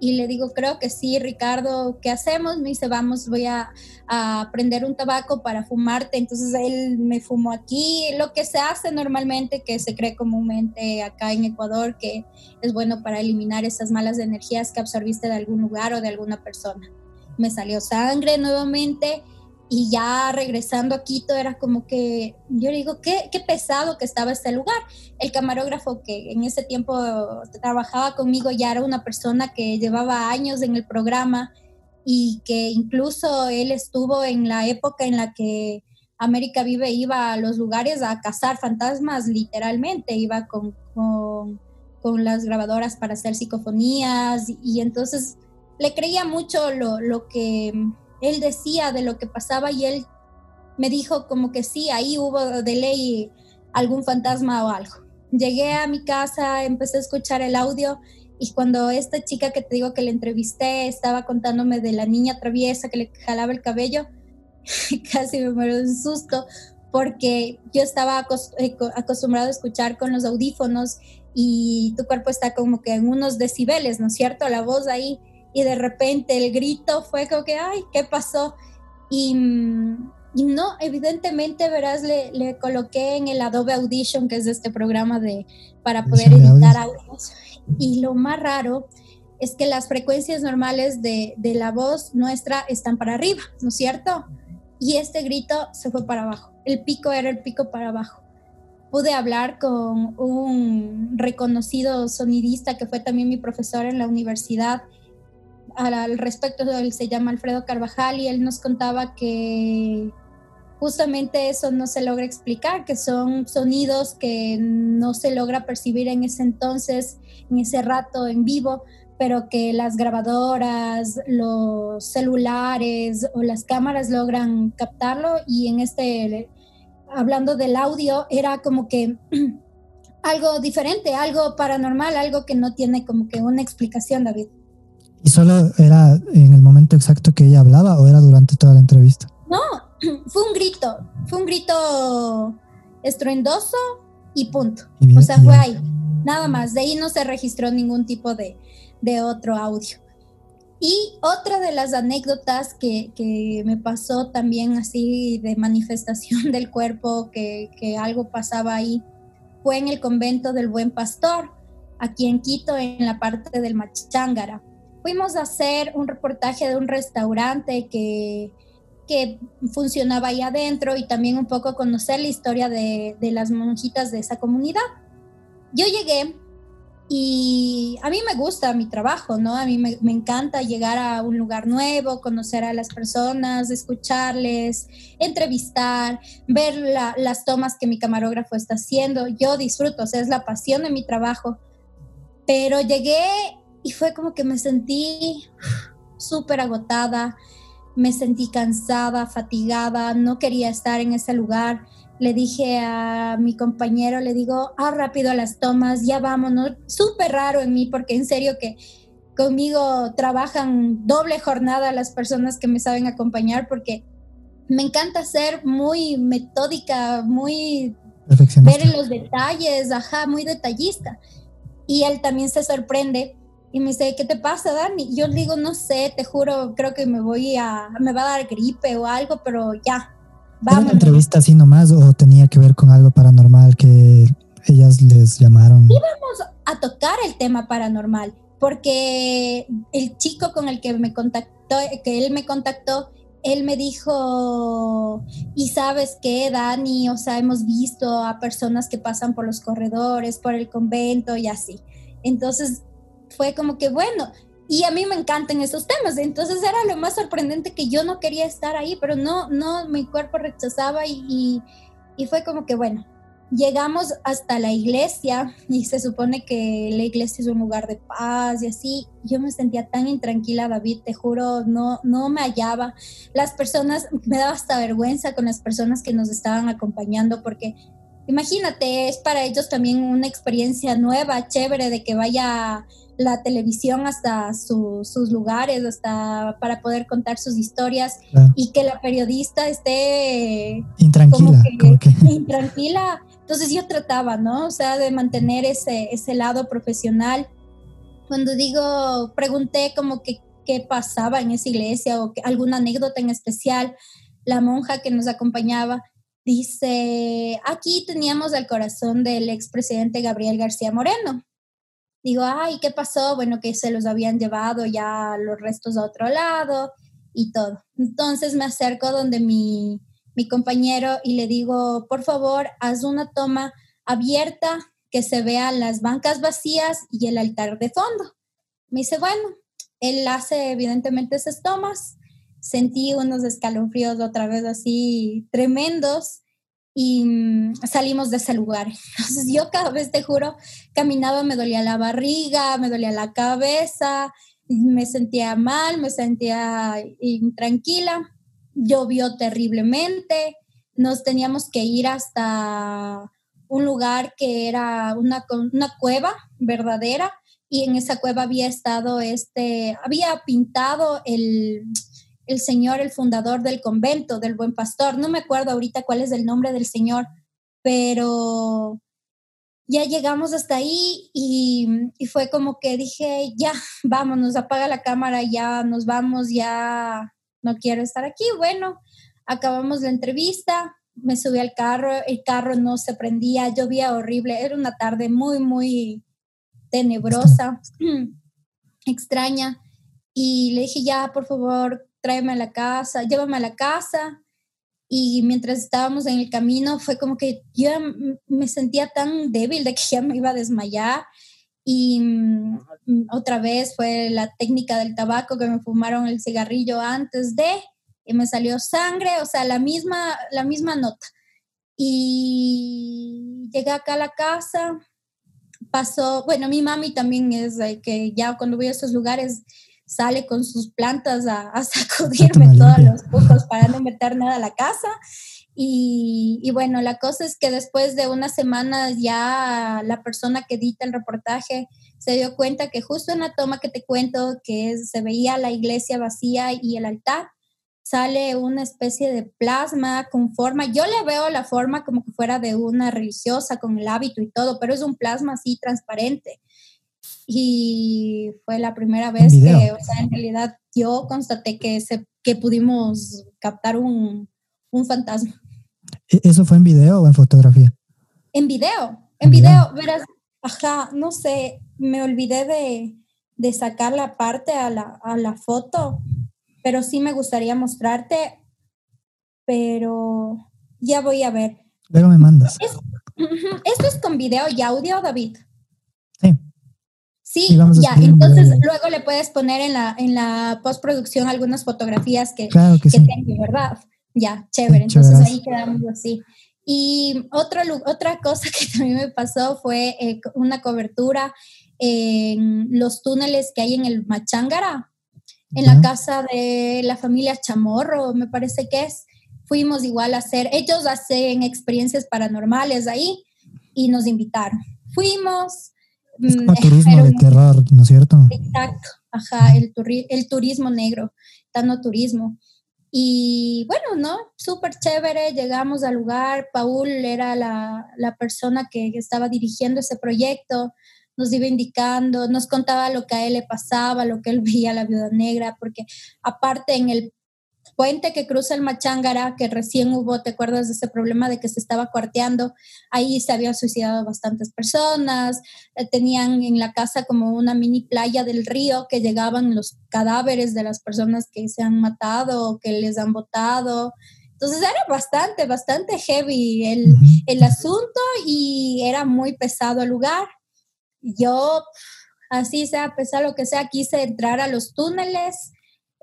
y le digo, creo que sí, Ricardo, ¿qué hacemos? Me dice, vamos, voy a, a, prender un tabaco para fumarte. Entonces él me fumó aquí, lo que se hace normalmente, que se cree comúnmente acá en Ecuador, que es bueno para eliminar esas malas energías que absorbiste de algún lugar o de alguna persona. Me salió sangre nuevamente y ya regresando a Quito era como que, yo digo, qué, qué pesado que estaba este lugar. El camarógrafo que en ese tiempo trabajaba conmigo ya era una persona que llevaba años en el programa y que incluso él estuvo en la época en la que América Vive iba a los lugares a cazar fantasmas, literalmente, iba con, con, las grabadoras para hacer psicofonías y entonces le creía mucho lo, lo que él decía de lo que pasaba y él me dijo como que sí, ahí hubo de ley algún fantasma o algo. Llegué a mi casa, empecé a escuchar el audio y cuando esta chica que te digo que le entrevisté estaba contándome de la niña traviesa que le jalaba el cabello, casi me muero de un susto porque yo estaba eh, acostumbrado a escuchar con los audífonos y tu cuerpo está como que en unos decibeles, ¿no es cierto? La voz ahí y de repente el grito fue como que, ay, ¿qué pasó? Y, no, evidentemente, verás, le, le, coloqué en el Adobe Audition, que es este programa de, para poder editar audios. Y lo más raro es que las frecuencias normales de, de la voz nuestra están para arriba, ¿no es cierto? Y este grito se fue para abajo. El pico era el pico para abajo pude hablar con un reconocido sonidista que fue también mi profesor en la universidad al respecto, él se llama Alfredo Carvajal y él nos contaba que justamente eso no se logra explicar, que son sonidos que no se logra percibir en ese entonces, en ese rato en vivo, pero que las grabadoras, los celulares o las cámaras logran captarlo y en este, hablando del audio, era como que algo diferente, algo paranormal, algo que no tiene como que una explicación, David. ¿Y solo era en el momento exacto que ella hablaba o era durante toda la entrevista? No, fue un grito, fue un grito estruendoso y punto. o sea, fue ahí, nada más. De ahí no se registró ningún tipo de, de otro audio. Y otra de las anécdotas que, que, me pasó también así de manifestación del cuerpo, que, que algo pasaba ahí, fue en el convento del Buen Pastor, aquí en Quito, en la parte del Machángara fuimos a hacer un reportaje de un restaurante que, que funcionaba ahí adentro y también un poco conocer la historia de, de las monjitas de esa comunidad. Yo llegué y a mí me gusta mi trabajo, ¿no? A mí me, me encanta llegar a un lugar nuevo, conocer a las personas, escucharles, entrevistar, ver las tomas que mi camarógrafo está haciendo. Yo disfruto, o sea, es la pasión de mi trabajo. Pero llegué y fue como que me sentí súper agotada, me sentí cansada, fatigada, no quería estar en ese lugar. Le dije a mi compañero, le digo, ah, rápido a las tomas, ya vámonos. Súper raro en mí, porque en serio que conmigo trabajan doble jornada las personas que me saben acompañar, porque me encanta ser muy metódica, muy ver en los detalles, ajá, muy detallista. Y él también se sorprende y me dice, ¿qué te pasa, Dani? Yo le digo, no sé, te juro, creo que me voy a, me va a dar gripe o algo, pero ya, vamos. una entrevista así nomás o tenía que ver con algo paranormal que ellas les llamaron? Íbamos a tocar el tema paranormal, porque el chico con el que me contactó, que él me contactó, él me dijo, y sabes qué, Dani, o sea, hemos visto a personas que pasan por los corredores, por el convento y así. Entonces fue como que, bueno, y a mí me encantan esos temas, entonces era lo más sorprendente que yo no quería estar ahí, pero no, no, mi cuerpo rechazaba y, y, fue como que, bueno, llegamos hasta la iglesia y se supone que la iglesia es un lugar de paz y así. Yo me sentía tan intranquila, David, te juro, no, no me hallaba. Las personas, me daba hasta vergüenza con las personas que nos estaban acompañando porque imagínate, es para ellos también una experiencia nueva, chévere, de que vaya la televisión hasta sus lugares, hasta para poder contar sus historias y que la periodista esté intranquila. Intranquila. Entonces yo trataba, ¿no? O sea, de mantener ese, ese lado profesional. Cuando digo, pregunté como que qué pasaba en esa iglesia o que, alguna anécdota en especial, la monja que nos acompañaba dice, aquí teníamos el corazón del expresidente Gabriel García Moreno digo, ay, ¿qué pasó? Bueno, que se los habían llevado ya los restos a otro lado. y todo. Entonces me acerco donde mi, mi compañero y le digo, por favor, haz una toma abierta que se vean las bancas vacías y el altar de fondo. Me dice, bueno, él hace evidentemente esas tomas. Sentí unos escalofríos otra vez así tremendos y mm, salimos de ese lugar. Yo cada vez, te juro, caminaba, me dolía la barriga, me dolía la cabeza, me sentía mal, me sentía intranquila, llovió terriblemente, nos teníamos que ir hasta un lugar que era una, una cueva verdadera y en esa cueva había estado este, había pintado el, el señor, el fundador del convento, del buen pastor. No me acuerdo ahorita cuál es el nombre del señor, pero ya llegamos hasta ahí y, fue como que dije, ya, vámonos, apaga la cámara, ya nos vamos, ya no quiero estar aquí. Bueno, acabamos la entrevista, me subí al carro, el carro no se prendía, llovía horrible, era una tarde muy, muy tenebrosa, extraña. Y le dije, ya, por favor, tráeme a la casa, llévame a la casa. Y mientras estábamos en el camino, fue como que yo me sentía tan débil de que ya me iba a desmayar. Y mm, otra vez fue la técnica del tabaco, que me fumaron el cigarrillo antes de, y me salió sangre, o sea, la misma, la misma nota. Y llegué acá a la casa, pasó, bueno, mi mami también es que ya cuando voy a estos lugares sale con sus plantas a, a sacudirme todos los pocos para no meter nada a la casa. Y, y, bueno, la cosa es que después de unas semanas ya la persona que edita el reportaje se dio cuenta que justo en la toma que te cuento, que se veía la iglesia vacía y el altar, sale una especie de plasma con forma, yo le veo la forma como que fuera de una religiosa con el hábito y todo, pero es un plasma así transparente. Y fue la primera vez que, o sea, en realidad yo constaté que, se, que pudimos captar un, un fantasma. ¿E-, ¿Eso fue en video o en fotografía? En video, en video, verás, ajá, no sé, me olvidé de, de sacar la parte a la, a la foto, pero sí me gustaría mostrarte, pero ya voy a ver. Luego me mandas. ¿Esto es con video y audio, David? Sí. Sí, ya, entonces luego le puedes poner en la, en la postproducción algunas fotografías que, claro que, tengo, ¿verdad? Ya, chévere, entonces ahí quedamos así. Y otra, otra cosa que también me pasó fue eh, una cobertura en los túneles que hay en el Machángara, en la casa de la familia Chamorro, me parece que es. Fuimos igual a hacer, ellos hacen experiencias paranormales ahí y nos invitaron. Fuimos. Es como mm, turismo de terror, ¿no es cierto? Exacto, ajá, el, el turismo negro, tanto turismo. Y bueno, ¿no? Súper chévere, llegamos al lugar, Paul era la, la persona que estaba dirigiendo ese proyecto, nos iba indicando, nos contaba lo que a él le pasaba, lo que él veía a la viuda negra, porque aparte en el puente que cruza el Machángara, que recién hubo, ¿te acuerdas de ese problema de que se estaba cuarteando? Ahí se habían suicidado bastantes personas, eh, tenían en la casa como una mini playa del río que llegaban los cadáveres de las personas que se han matado o que les han botado. Entonces era bastante, bastante heavy el, el asunto y era muy pesado el lugar yo, así sea, pesar lo que sea, quise entrar a los túneles.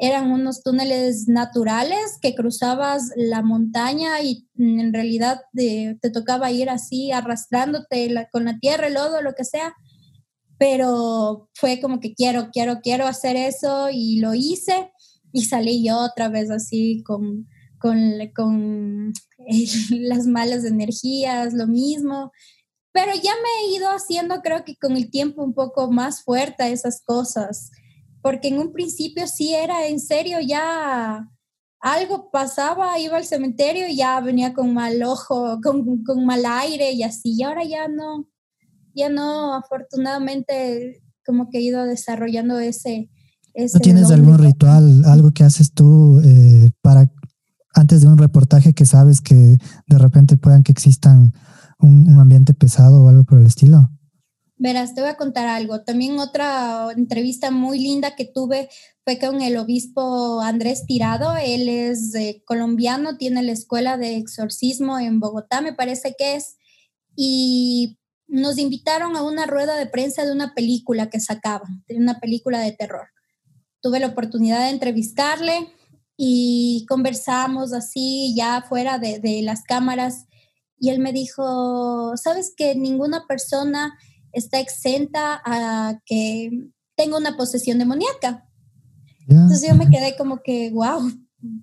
Eran unos túneles naturales que cruzabas la montaña y en realidad te tocaba ir así arrastrándote con la tierra, el lodo, lo que sea. Pero fue como que quiero, quiero, quiero hacer eso y lo hice. Y salí yo otra vez así con, con, con las malas energías, lo mismo. Pero ya me he ido haciendo, creo que con el tiempo, un poco más fuerte a esas cosas, porque en un principio sí era en serio, ya algo pasaba, iba al cementerio y ya venía con mal ojo, con, con mal aire y así, y ahora ya no, ya no, afortunadamente como que he ido desarrollando ese... ese ¿No tienes algún ritual, algo que haces tú eh, para antes de un reportaje que sabes que de repente puedan que existan un, ambiente pesado o algo por el estilo? Verás, te voy a contar algo. También otra entrevista muy linda que tuve fue con el obispo Andrés Tirado. Él es eh, colombiano, tiene la escuela de exorcismo en Bogotá, me parece que es. Y nos invitaron a una rueda de prensa de una película que sacaban, de una película de terror. Tuve la oportunidad de entrevistarle y conversamos así ya fuera de, de las cámaras y él me dijo, sabes que ninguna persona está exenta a que tenga una posesión demoníaca. Entonces yo me quedé como que, wow,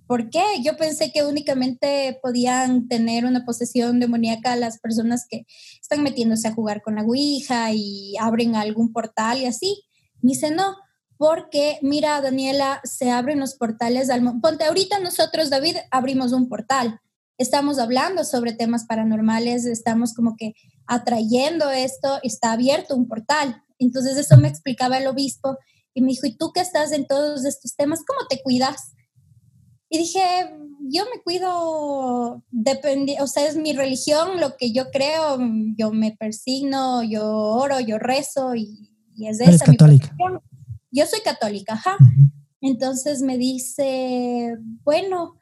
¿por qué? Yo pensé que únicamente podían tener una posesión demoníaca las personas que están metiéndose a jugar con la Ouija y abren algún portal y así. Me dice, no, porque mira, Daniela, se abren los portales al... Ponte, ahorita nosotros, David, abrimos un portal. Estamos hablando sobre temas paranormales, estamos como que atrayendo esto, está abierto un portal. Entonces eso me explicaba el obispo y me dijo, ¿y tú que estás en todos estos temas, cómo te cuidas? Y dije, yo me cuido, depende, o sea, es mi religión, lo que yo creo, yo me persigno, yo oro, yo rezo y, es de esa católica? mi Yo soy católica, ajá. Entonces me dice, bueno,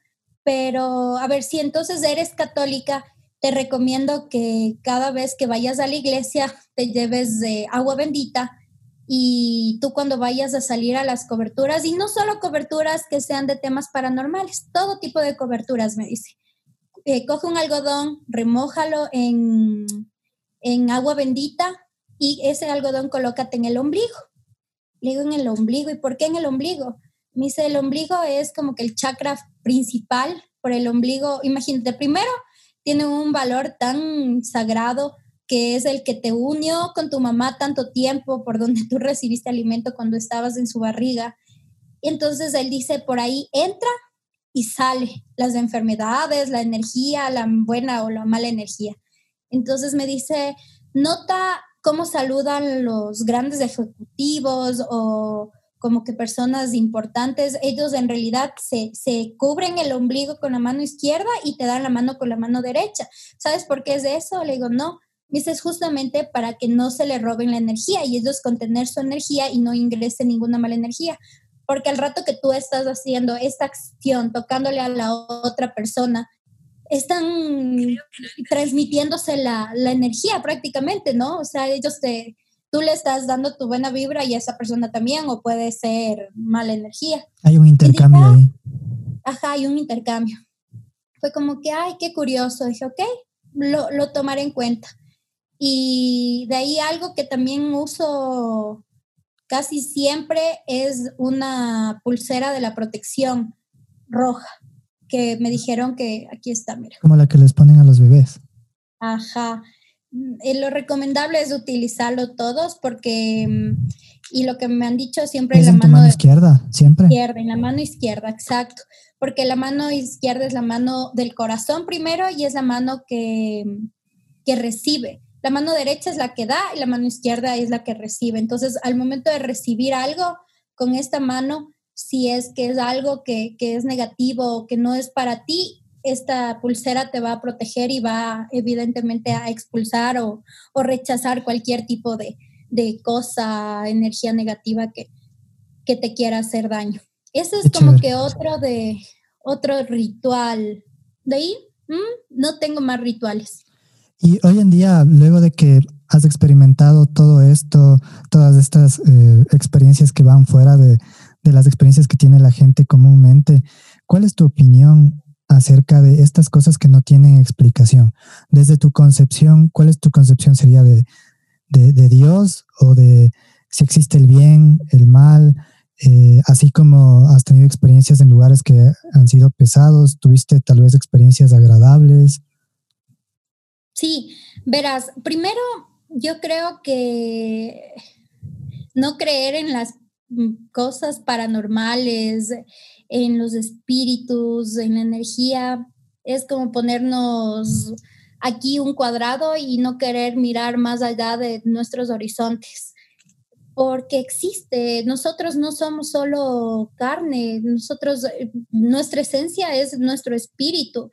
pero a ver, si entonces eres católica, te recomiendo que cada vez que vayas a la iglesia te lleves de agua bendita y tú cuando vayas a salir a las coberturas, y no solo coberturas que sean de temas paranormales, todo tipo de coberturas, me dice. Eh, coge un algodón, remójalo en, en agua bendita y ese algodón colócate en el ombligo. Le digo en el ombligo, ¿y por qué en el ombligo? Me dice, el ombligo es como que el chakra principal, por el ombligo, imagínate, primero tiene un valor tan sagrado que es el que te unió con tu mamá tanto tiempo, por donde tú recibiste alimento cuando estabas en su barriga. entonces él dice, por ahí entra y sale las enfermedades, la energía, la buena o la mala energía. Entonces me dice, nota cómo saludan los grandes ejecutivos o como que personas importantes, ellos en realidad se, se, cubren el ombligo con la mano izquierda y te dan la mano con la mano derecha. ¿Sabes por qué es de eso? Le digo, no. Dice, es justamente para que no se le roben la energía y ellos contener su energía y no ingrese ninguna mala energía. Porque al rato que tú estás haciendo esta acción, tocándole a la otra persona, están transmitiéndose la, la energía prácticamente, ¿no? O sea, ellos te, tú le estás dando tu buena vibra y esa persona también, o puede ser mala energía. Hay un intercambio ahí. Ajá, hay un intercambio. Fue como que, ay, qué curioso. Dije, ok, lo, lo tomaré en cuenta. Y de ahí algo que también uso casi siempre es una pulsera de la protección roja, que me dijeron que aquí está, mira. Como la que les ponen a los bebés. Ajá. Eh, lo recomendable es utilizarlo todos porque, mm, y lo que me han dicho siempre es la mano, mano izquierda, siempre. Izquierda, en la mano izquierda, exacto. Porque la mano izquierda es la mano del corazón primero y es la mano que, que recibe. La mano derecha es la que da y la mano izquierda es la que recibe. Entonces, al momento de recibir algo con esta mano, si es que es algo que, que es negativo o que no es para ti, esta pulsera te va a proteger y va evidentemente a expulsar o, rechazar cualquier tipo de, cosa, energía negativa que, que, te quiera hacer daño. Ese es como que otro de otro ritual. De ahí mm, no tengo más rituales. Y hoy en día, luego de que has experimentado todo esto, todas estas eh, experiencias que van fuera de, de las experiencias que tiene la gente comúnmente, ¿cuál es tu opinión acerca de estas cosas que no tienen explicación. Desde tu concepción, ¿cuál es tu concepción? ¿Sería de, de, Dios o de si existe el bien, el mal? Eh, así como has tenido experiencias en lugares que han sido pesados, tuviste tal vez experiencias agradables. Sí, verás, primero yo creo que no creer en las cosas paranormales, en los espíritus, en la energía. Es como ponernos aquí un cuadrado y no querer mirar más allá de nuestros horizontes. Porque existe, nosotros no somos solo carne, nosotros, nuestra esencia es nuestro espíritu.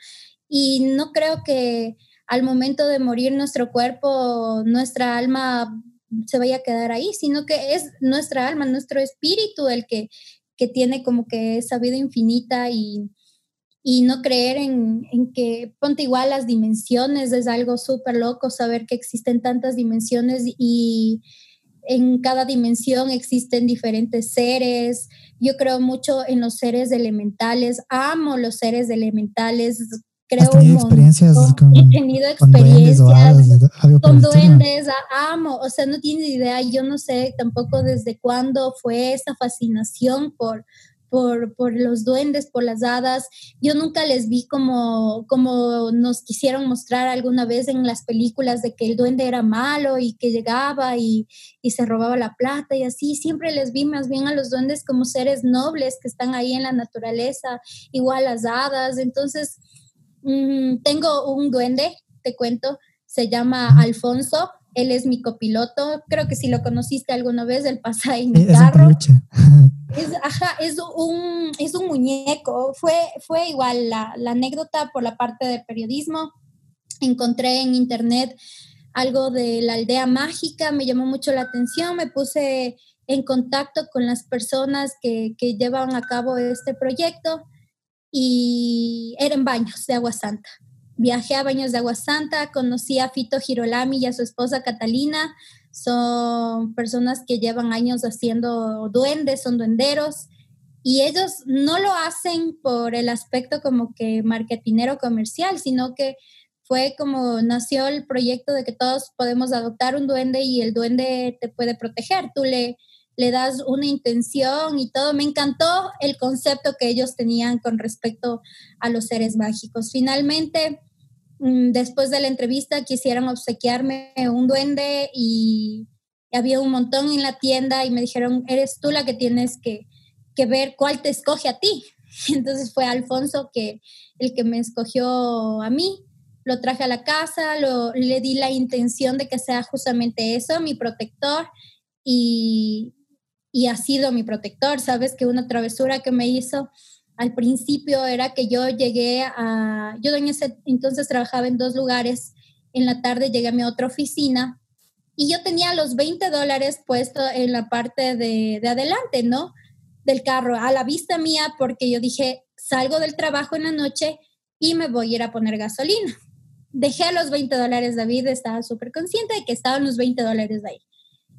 Y no creo que al momento de morir nuestro cuerpo, nuestra alma se vaya a quedar ahí, sino que es nuestra alma, nuestro espíritu el que, que tiene como que esa vida infinita y, y no creer en, en, que, ponte igual las dimensiones, es algo súper loco saber que existen tantas dimensiones y en cada dimensión existen diferentes seres. Yo creo mucho en los seres elementales, amo los seres elementales. Creo ¿Has tenido experiencias con, he tenido experiencias con duendes, amo, o sea, no tienes idea, yo no sé tampoco desde cuándo fue esa fascinación por, por, los duendes, por las hadas. Yo nunca les vi como, como nos quisieron mostrar alguna vez en las películas de que el duende era malo y que llegaba y, se robaba la plata y así. Siempre les vi más bien a los duendes como seres nobles que están ahí en la naturaleza, igual las hadas. Entonces, mm, tengo un duende, te cuento, se llama Alfonso él es mi copiloto. Creo que si lo conociste alguna vez, él pasa en mi carro. Es, ajá, es un, es un muñeco. Fue, fue igual la, la anécdota por la parte del periodismo. Encontré en internet algo de la aldea mágica, me llamó mucho la atención, me puse en contacto con las personas que, que llevan a cabo este proyecto y eran baños de agua santa. Viajé a Baños de Agua Santa, conocí a Fito Girolami y a su esposa Catalina. Son personas que llevan años haciendo duendes, son duenderos. Y ellos no lo hacen por el aspecto como que marketinero comercial, sino que fue como nació el proyecto de que todos podemos adoptar un duende y el duende te puede proteger. Tú le, le das una intención y todo. Me encantó el concepto que ellos tenían con respecto a los seres mágicos. Finalmente, mm, después de la entrevista, quisieron obsequiarme un duende y había un montón en la tienda y me dijeron, eres tú la que tienes que, ver cuál te escoge a ti. Entonces fue Alfonso que el que me escogió a mí. Lo traje a la casa, lo, le di la intención de que sea justamente eso, mi protector. Y, y ha sido mi protector. Sabes que una travesura que me hizo al principio era que yo llegué a, yo en ese entonces trabajaba en dos lugares, en la tarde llegué a mi otra oficina y yo tenía los 20 dólares puestos en la parte de, de adelante, ¿no? Del carro, a la vista mía, porque yo dije, salgo del trabajo en la noche y me voy a ir a poner gasolina. Dejé los 20 dólares, David estaba súper consciente de que estaban los 20 dólares ahí.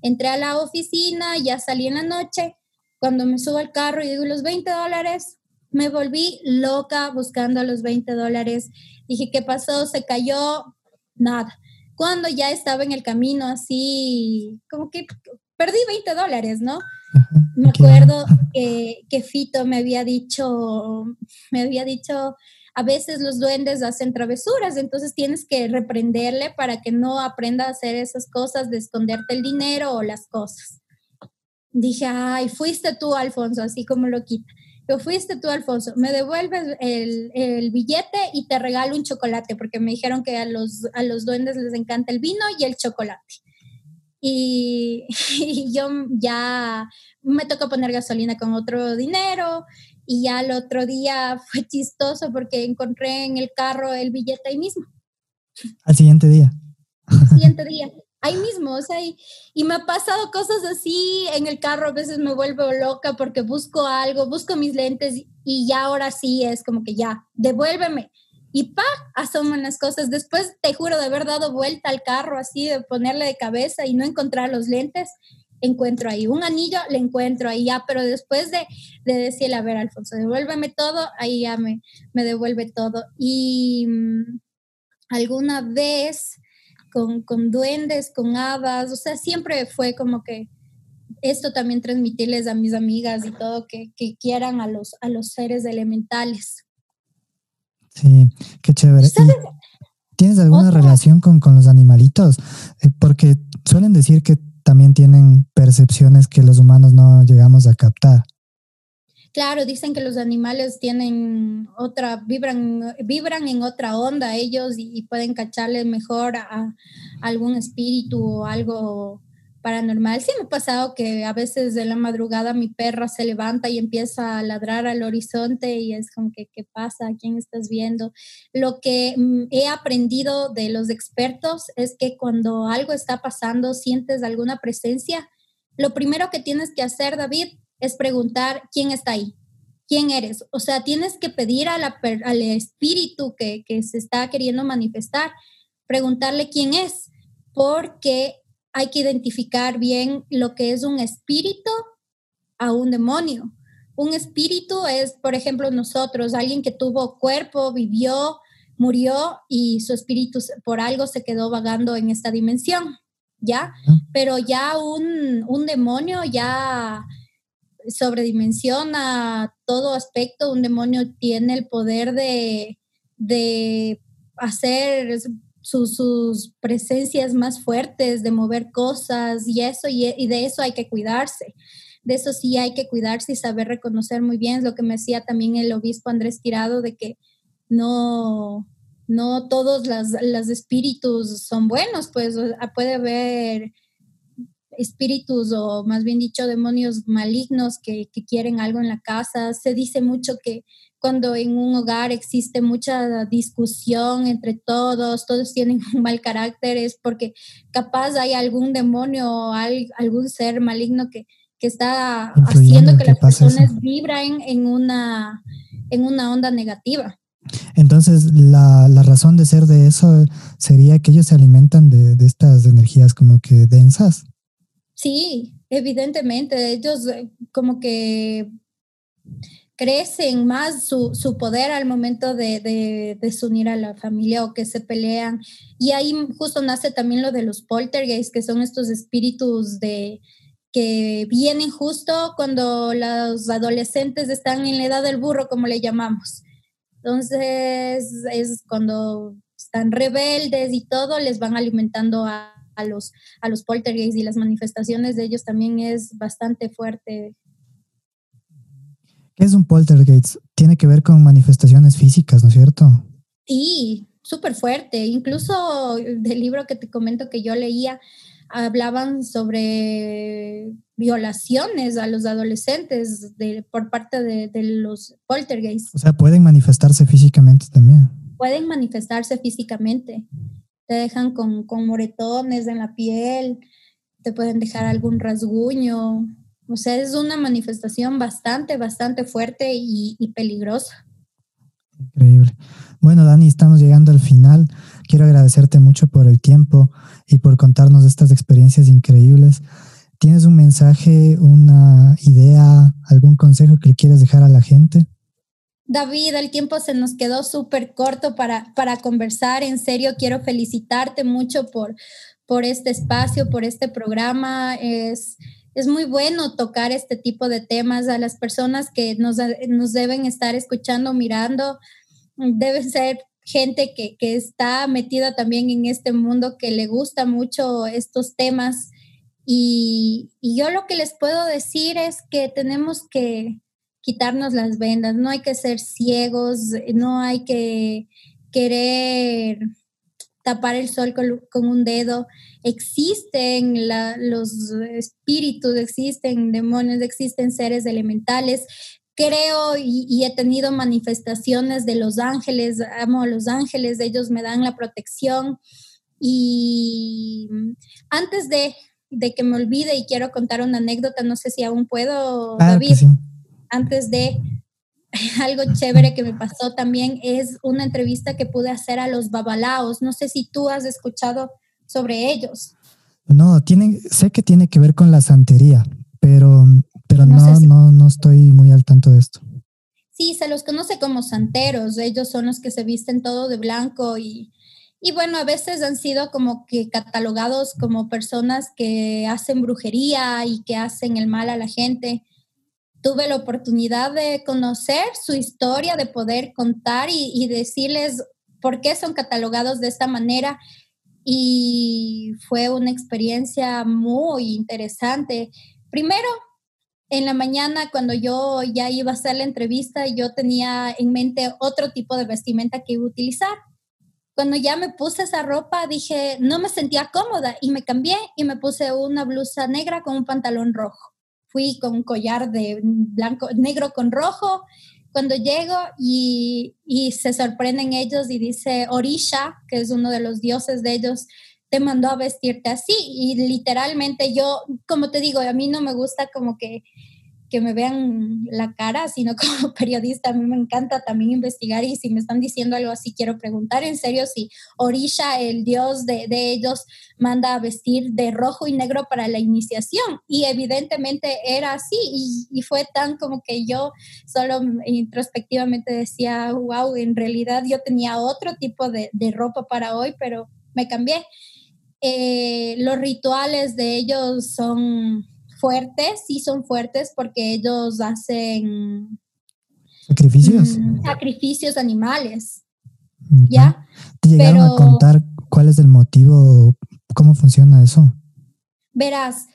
Entré a la oficina, ya salí en la noche. Cuando me subo al carro y digo los 20 dólares, me volví loca buscando los 20 dólares. Dije, ¿qué pasó? Se cayó. Nada. Cuando ya estaba en el camino así, como que perdí 20 dólares, ¿no? Me acuerdo que, que Fito me había dicho, me había dicho, a veces los duendes hacen travesuras, entonces tienes que reprenderle para que no aprenda a hacer esas cosas de esconderte el dinero o las cosas. Dije, ay, fuiste tú, Alfonso, así como lo quita. Yo fuiste tú, Alfonso, me devuelves el, el, billete y te regalo un chocolate, porque me dijeron que a los, a los duendes les encanta el vino y el chocolate. Y, y yo ya me toca poner gasolina con otro dinero y ya el otro día fue chistoso porque encontré en el carro el billete ahí mismo. Al siguiente día. Al siguiente día. Ahí mismo, o sea, y, y, me ha pasado cosas así en el carro, a veces me vuelvo loca porque busco algo, busco mis lentes y ya ahora sí es como que ya, devuélveme. Y pa, asoman las cosas. Después, te juro, de haber dado vuelta al carro así, de ponerle de cabeza y no encontrar los lentes, encuentro ahí un anillo, le encuentro ahí ya, pero después de, de decirle, a ver, Alfonso, devuélveme todo, ahí ya me, me devuelve todo. Y mm, alguna vez con, con duendes, con hadas, o sea, siempre fue como que esto también transmitirles a mis amigas y todo, que, que quieran a los, a los seres elementales. Sí, qué chévere. ¿Tienes alguna relación con, con, los animalitos? Eh, porque suelen decir que también tienen percepciones que los humanos no llegamos a captar. Claro, dicen que los animales tienen otra, vibran, vibran en otra onda ellos y, pueden cacharle mejor a, algún espíritu o algo paranormal. Sí me ha pasado que a veces de la madrugada mi perra se levanta y empieza a ladrar al horizonte y es como que, ¿qué pasa? ¿Quién estás viendo? Lo que mm, he aprendido de los expertos es que cuando algo está pasando, sientes alguna presencia, lo primero que tienes que hacer, David, es preguntar quién está ahí. ¿Quién eres? O sea, tienes que pedir a al espíritu que, que se está queriendo manifestar, preguntarle quién es, porque hay que identificar bien lo que es un espíritu a un demonio. Un espíritu es, por ejemplo, nosotros, alguien que tuvo cuerpo, vivió, murió y su espíritu por algo se quedó vagando en esta dimensión, ¿ya? Pero ya un, un demonio ya sobredimensiona todo aspecto, un demonio tiene el poder de, de hacer sus presencias más fuertes, de mover cosas y eso, y, de eso hay que cuidarse. De eso sí hay que cuidarse y saber reconocer muy bien lo que me decía también el obispo Andrés Tirado, de que no, no todos los espíritus son buenos, pues puede haber espíritus o más bien dicho demonios malignos que, que, quieren algo en la casa. Se dice mucho que cuando en un hogar existe mucha discusión entre todos, todos tienen un mal carácter, es porque capaz hay algún demonio o algún ser maligno que, que está haciendo que, las personas vibren en una, en una onda negativa. Entonces, la, la, razón de ser de eso sería que ellos se alimentan de, de estas energías como que densas. Sí, evidentemente, ellos eh, como que crecen más su, su poder al momento de, de, desunir a la familia o que se pelean. Y ahí justo nace también lo de los poltergeists, que son estos espíritus de que vienen justo cuando los adolescentes están en la edad del burro, como le llamamos. Entonces es cuando están rebeldes y todo, les van alimentando a, a los, a los poltergeists y las manifestaciones de ellos también es bastante fuerte ¿Qué es un poltergeist? Tiene que ver con manifestaciones físicas, ¿no es cierto? Sí, súper fuerte. Incluso del libro que te comento que yo leía, hablaban sobre violaciones a los adolescentes de, por parte de, de los poltergeists. O sea, pueden manifestarse físicamente también. Pueden manifestarse físicamente. Te dejan con, con moretones en la piel, te pueden dejar algún rasguño, o sea, es una manifestación bastante, bastante fuerte y, peligrosa. Increíble. Bueno, Dani, estamos llegando al final. Quiero agradecerte mucho por el tiempo y por contarnos estas experiencias increíbles. ¿Tienes un mensaje, una idea, algún consejo que le quieras dejar a la gente? David, el tiempo se nos quedó súper corto para, para conversar. En serio, quiero felicitarte mucho por, por este espacio, por este programa. Es, es muy bueno tocar este tipo de temas a las personas que nos, nos deben estar escuchando, mirando. Deben ser gente que, que, está metida también en este mundo, que le gusta mucho estos temas. Y, y yo lo que les puedo decir es que tenemos que quitarnos las vendas, no hay que ser ciegos, no hay que querer tapar el sol con, un dedo. Existen los espíritus, existen demonios, existen seres elementales. Creo y, he tenido manifestaciones de los ángeles, amo a los ángeles, ellos me dan la protección. Y antes de, que me olvide y quiero contar una anécdota, no sé si aún puedo, David, antes de algo chévere que me pasó también es una entrevista que pude hacer a los babalaos. No sé si tú has escuchado sobre ellos. No, tiene, sé que tiene que ver con la santería, pero, pero no, no, no, estoy muy al tanto de esto. Sí, se los conoce como santeros. Ellos son los que se visten todo de blanco y, y bueno, a veces han sido como que catalogados como personas que hacen brujería y que hacen el mal a la gente tuve la oportunidad de conocer su historia, de poder contar y, decirles por qué son catalogados de esta manera. Y fue una experiencia muy interesante. Primero, en la mañana, cuando yo ya iba a hacer la entrevista, yo tenía en mente otro tipo de vestimenta que iba a utilizar. Cuando ya me puse esa ropa, dije, no me sentía cómoda y me cambié y me puse una blusa negra con un pantalón rojo. Fui con un collar de blanco, negro con rojo. Cuando llego y, y se sorprenden ellos y dice Orisha, que es uno de los dioses de ellos, te mandó a vestirte así. Y literalmente yo, como te digo, a mí no me gusta como que que me vean la cara, sino como periodista a mí me encanta también investigar y si me están diciendo algo así, quiero preguntar en serio si Orisha, el dios de, ellos, manda a vestir de rojo y negro para la iniciación. Y evidentemente era así y, fue tan como que yo solo introspectivamente decía, wow, en realidad yo tenía otro tipo de, de ropa para hoy, pero me cambié. Eh, los rituales de ellos son fuertes, sí son fuertes porque ellos hacen sacrificios, mm, sacrificios animales. ¿Ya? ¿Te llegaron a contar cuál es el motivo, cómo funciona eso? Verás,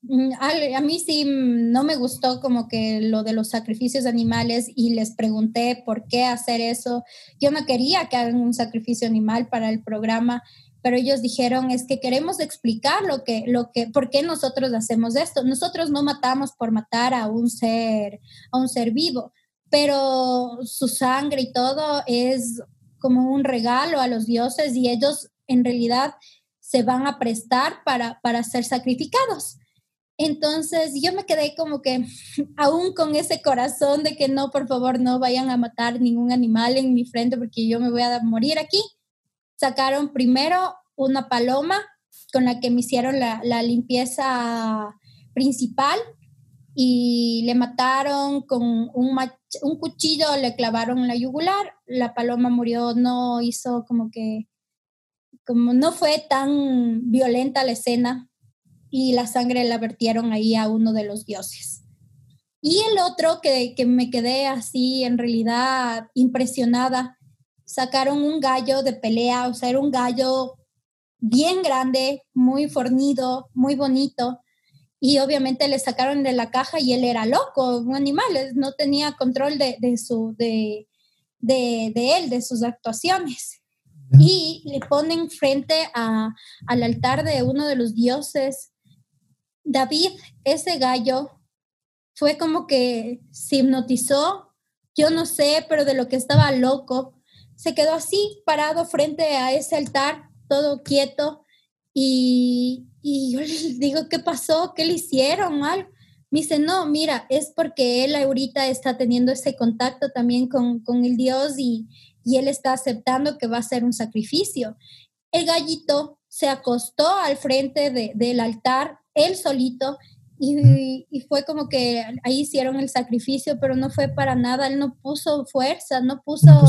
mm, a, mí sí no me gustó como que lo de los sacrificios animales y les pregunté por qué hacer eso. Yo no quería que hagan un sacrificio animal para el programa pero ellos dijeron es que queremos explicar lo que, lo que, por qué nosotros hacemos esto. Nosotros no matamos por matar a un ser, a un ser vivo, pero su sangre y todo es como un regalo a los dioses y ellos en realidad se van a prestar para, para ser sacrificados. Entonces yo me quedé como que aún con ese corazón de que no, por favor, no vayan a matar ningún animal en mi frente porque yo me voy a morir aquí sacaron primero una paloma con la que me hicieron la, limpieza principal y le mataron con un, un cuchillo, le clavaron la yugular, la paloma murió, no hizo como que, como no fue tan violenta la escena y la sangre la vertieron ahí a uno de los dioses. Y el otro que, que me quedé así en realidad impresionada sacaron un gallo de pelea, o sea, era un gallo bien grande, muy fornido, muy bonito. Y obviamente le sacaron de la caja y él era loco, un animal, no tenía control de, su, de, de, él, de sus actuaciones. Y le ponen frente a, al altar de uno de los dioses. David, ese gallo, fue como que se hipnotizó, yo no sé, pero de lo que estaba loco, se quedó así, parado frente a ese altar, todo quieto. Y, yo le digo, ¿qué pasó? ¿Qué le hicieron? mal Me dice, no, mira, es porque él ahorita está teniendo ese contacto también con, el Dios y, él está aceptando que va a ser un sacrificio. El gallito se acostó al frente del altar, él solito, y, fue como que ahí hicieron el sacrificio, pero no fue para nada, él no puso fuerza, no puso, no,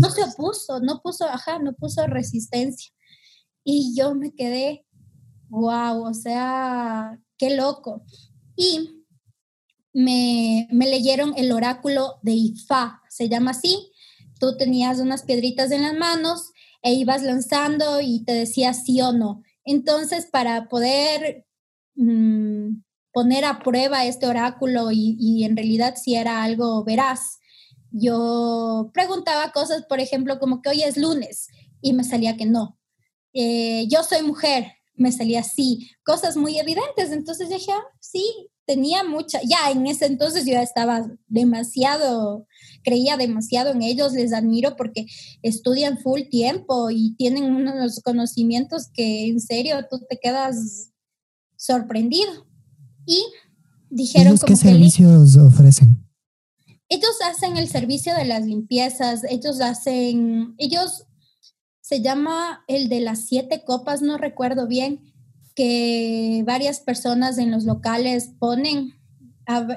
no se opuso, no puso, ajá, no puso resistencia. Y yo me quedé, wow, o sea, qué loco. Y me, me leyeron el oráculo de Ifá, se llama así. Tú tenías unas piedritas en las manos e ibas lanzando y te decía sí o no. Entonces, para poder mm, poner a prueba este oráculo y, en realidad si era algo veraz. Yo preguntaba cosas, por ejemplo, como que hoy es lunes y me salía que no. Eh, yo soy mujer, me salía sí, cosas muy evidentes. Entonces dije, ah, sí, tenía mucha, ya en ese entonces yo estaba demasiado, creía demasiado en ellos, les admiro porque estudian full tiempo y tienen unos conocimientos que en serio tú te quedas sorprendido. Y dijeron... qué servicios ofrecen? Ellos hacen el servicio de las limpiezas, ellos hacen, ellos se llama el de las siete copas, no recuerdo bien, que varias personas en los locales ponen,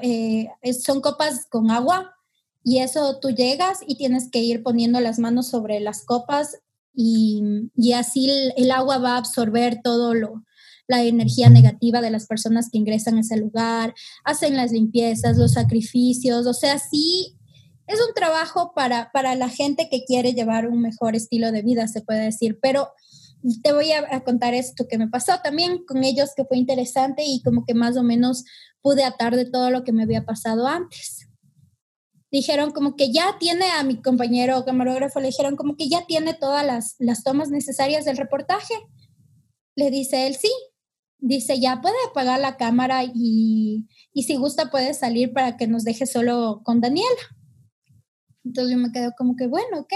eh, son copas con agua y eso tú llegas y tienes que ir poniendo las manos sobre las copas y, y así el, agua va a absorber todo lo, la energía negativa de las personas que ingresan a ese lugar, hacen las limpiezas, los sacrificios, o sea, sí, es un trabajo para, para la gente que quiere llevar un mejor estilo de vida, se puede decir, pero te voy a, contar esto que me pasó también con ellos, que fue interesante y como que más o menos pude atar de todo lo que me había pasado antes. dijeron como que ya tiene a mi compañero camarógrafo, le dijeron como que ya tiene todas las, las tomas necesarias del reportaje. Le dice él, sí. Dice, ya puede apagar la cámara y, y si gusta puede salir para que nos deje solo con Daniela. Entonces yo me quedo como que, bueno, ok.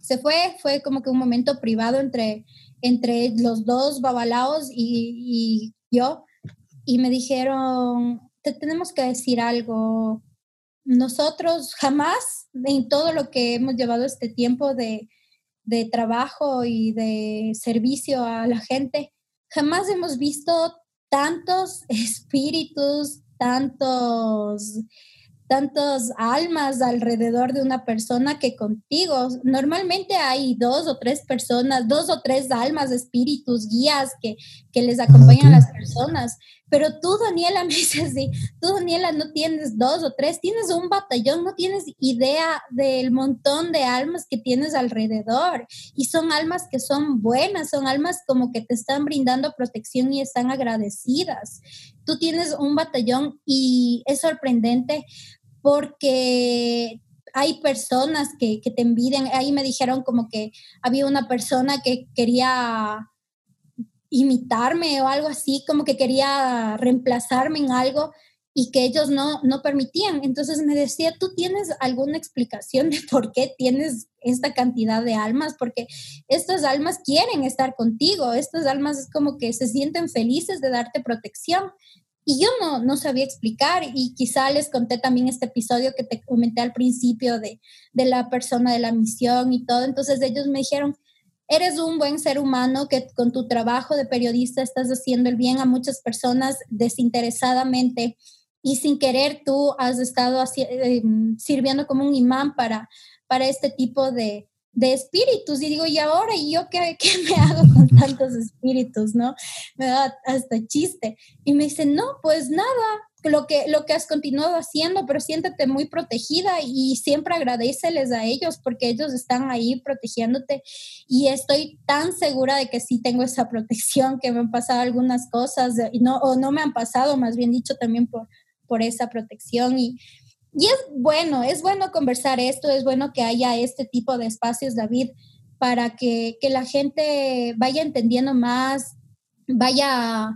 Se fue, fue como que un momento privado entre, entre los dos babalaos y, y yo. Y me dijeron, te tenemos que decir algo, nosotros jamás en todo lo que hemos llevado este tiempo de, trabajo y de servicio a la gente, jamás hemos visto tantos espíritus, tantos tantos almas alrededor de una persona que contigo. Normalmente hay dos o tres personas, dos o tres almas, espíritus, guías que, que les acompañan a las personas. Pero tú, Daniela, me dices así, tú, Daniela, no tienes dos o tres, tienes un batallón, no tienes idea del montón de almas que tienes alrededor. Y son almas que son buenas, son almas como que te están brindando protección y están agradecidas. Tú tienes un batallón y es sorprendente porque hay personas que, te envidian. Ahí me dijeron como que había una persona que quería imitarme o algo así, como que quería reemplazarme en algo y que ellos no, no permitían. Entonces me decía, ¿tú tienes alguna explicación de por qué tienes esta cantidad de almas? Porque estas almas quieren estar contigo, estas almas es como que se sienten felices de darte protección. Y yo no, no sabía explicar y quizá les conté también este episodio que te comenté al principio de, de la persona de la misión y todo. Entonces ellos me dijeron, eres un buen ser humano que con tu trabajo de periodista estás haciendo el bien a muchas personas desinteresadamente y sin querer tú has estado eh, sirviendo como un imán para, para este tipo de, de espíritus. Y digo, ¿y ahora? ¿Y yo qué, qué, me hago con tantos espíritus? ¿No? Me da hasta chiste. Y me dice, no, pues nada, lo que, lo que has continuado haciendo, pero siéntete muy protegida y siempre agradeceles a ellos porque ellos están ahí protegiéndote y estoy tan segura de que sí tengo esa protección, que me han pasado algunas cosas y no, o no me han pasado, más bien dicho, también por, por esa protección y, y es bueno, es bueno conversar esto, es bueno que haya este tipo de espacios, David, para que, que la gente vaya entendiendo más, vaya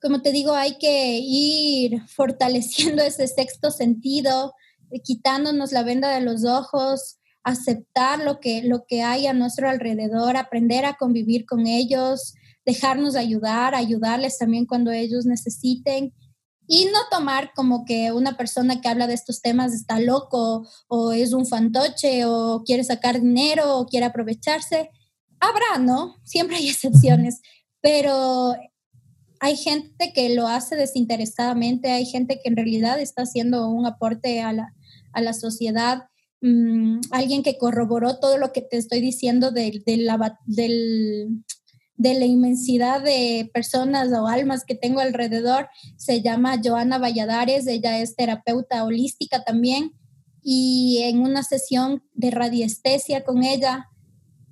como te digo, hay que ir fortaleciendo ese sexto sentido, quitándonos la venda de los ojos, aceptar lo que, lo que hay a nuestro alrededor, aprender a convivir con ellos, dejarnos ayudar, ayudarles también cuando ellos necesiten y no tomar como que una persona que habla de estos temas está loco o es un fantoche o quiere sacar dinero o quiere aprovecharse. Habrá, ¿no? Siempre hay excepciones, pero hay gente que lo hace desinteresadamente, hay gente que en realidad está haciendo un aporte a la, a la sociedad. Mm, alguien que corroboró todo lo que te estoy diciendo de, de, la, del, de la inmensidad de personas o almas que tengo alrededor, se llama Joana Valladares, ella es terapeuta holística también, y en una sesión de radiestesia con ella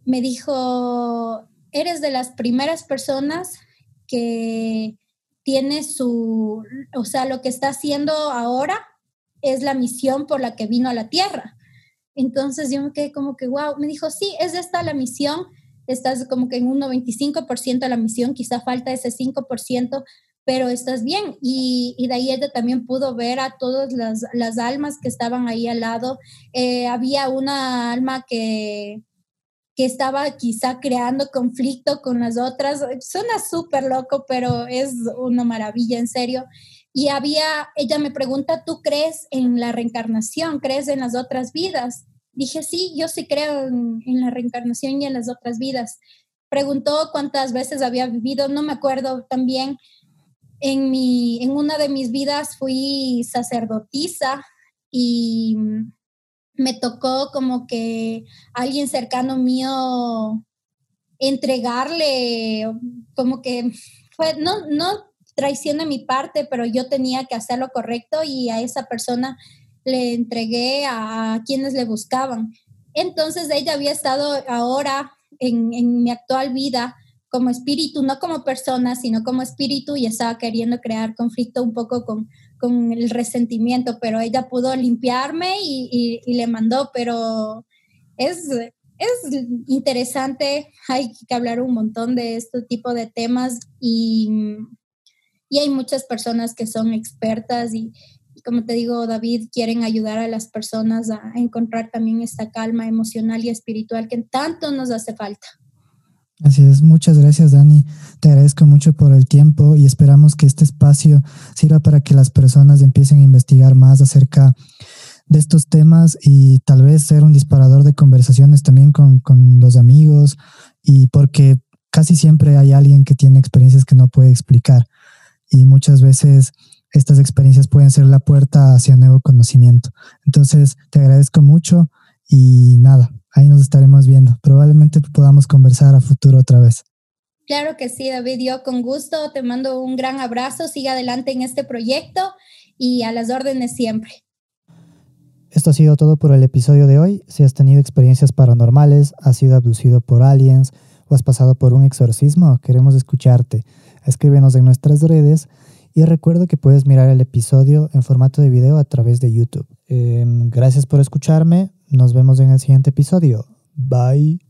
me dijo, eres de las primeras personas que tiene su, o sea, lo que está haciendo ahora es la misión por la que vino a la Tierra. Entonces yo me quedé como que, wow, me dijo, sí, es esta la misión, estás como que en un 95% de la misión, quizá falta ese 5%, pero estás bien. Y, y, de ahí ella también pudo ver a todas las, las almas que estaban ahí al lado. Eh, había una alma que, que estaba quizá creando conflicto con las otras. Suena súper loco, pero es una maravilla, en serio. Y había, ella me pregunta, ¿tú crees en la reencarnación? ¿Crees en las otras vidas? Dije, sí, yo sí creo en, la reencarnación y en las otras vidas. Preguntó cuántas veces había vivido, no me acuerdo también. En, mi, en una de mis vidas fui sacerdotisa y me tocó como que alguien cercano mío entregarle, como que fue, no, no traición de mi parte, pero yo tenía que hacer lo correcto y a esa persona le entregué a, quienes le buscaban. Entonces ella había estado ahora en, mi actual vida como espíritu, no como persona, sino como espíritu y estaba queriendo crear conflicto un poco con, con el resentimiento, pero ella pudo limpiarme y, y, le mandó, pero es, es interesante, hay que hablar un montón de este tipo de temas y, y hay muchas personas que son expertas y, como te digo, David, quieren ayudar a las personas a encontrar también esta calma emocional y espiritual que tanto nos hace falta. Así es, muchas gracias Dani. Te agradezco mucho por el tiempo y esperamos que este espacio sirva para que las personas empiecen a investigar más acerca de estos temas y tal vez ser un disparador de conversaciones también con, con los amigos y porque casi siempre hay alguien que tiene experiencias que no puede explicar y muchas veces estas experiencias pueden ser la puerta hacia nuevo conocimiento. Entonces, te agradezco mucho y nada, ahí nos estaremos viendo. Probablemente podamos conversar a futuro otra vez. Claro que sí, David, yo con gusto te mando un gran abrazo, siga adelante en este proyecto y a las órdenes siempre. Esto ha sido todo por el episodio de hoy. Si has tenido experiencias paranormales, has sido abducido por aliens o has pasado por un exorcismo, queremos escucharte. Escríbenos en nuestras redes y recuerdo que puedes mirar el episodio en formato de video a través de YouTube. Em, gracias por escucharme. Nos vemos en el siguiente episodio. Bye.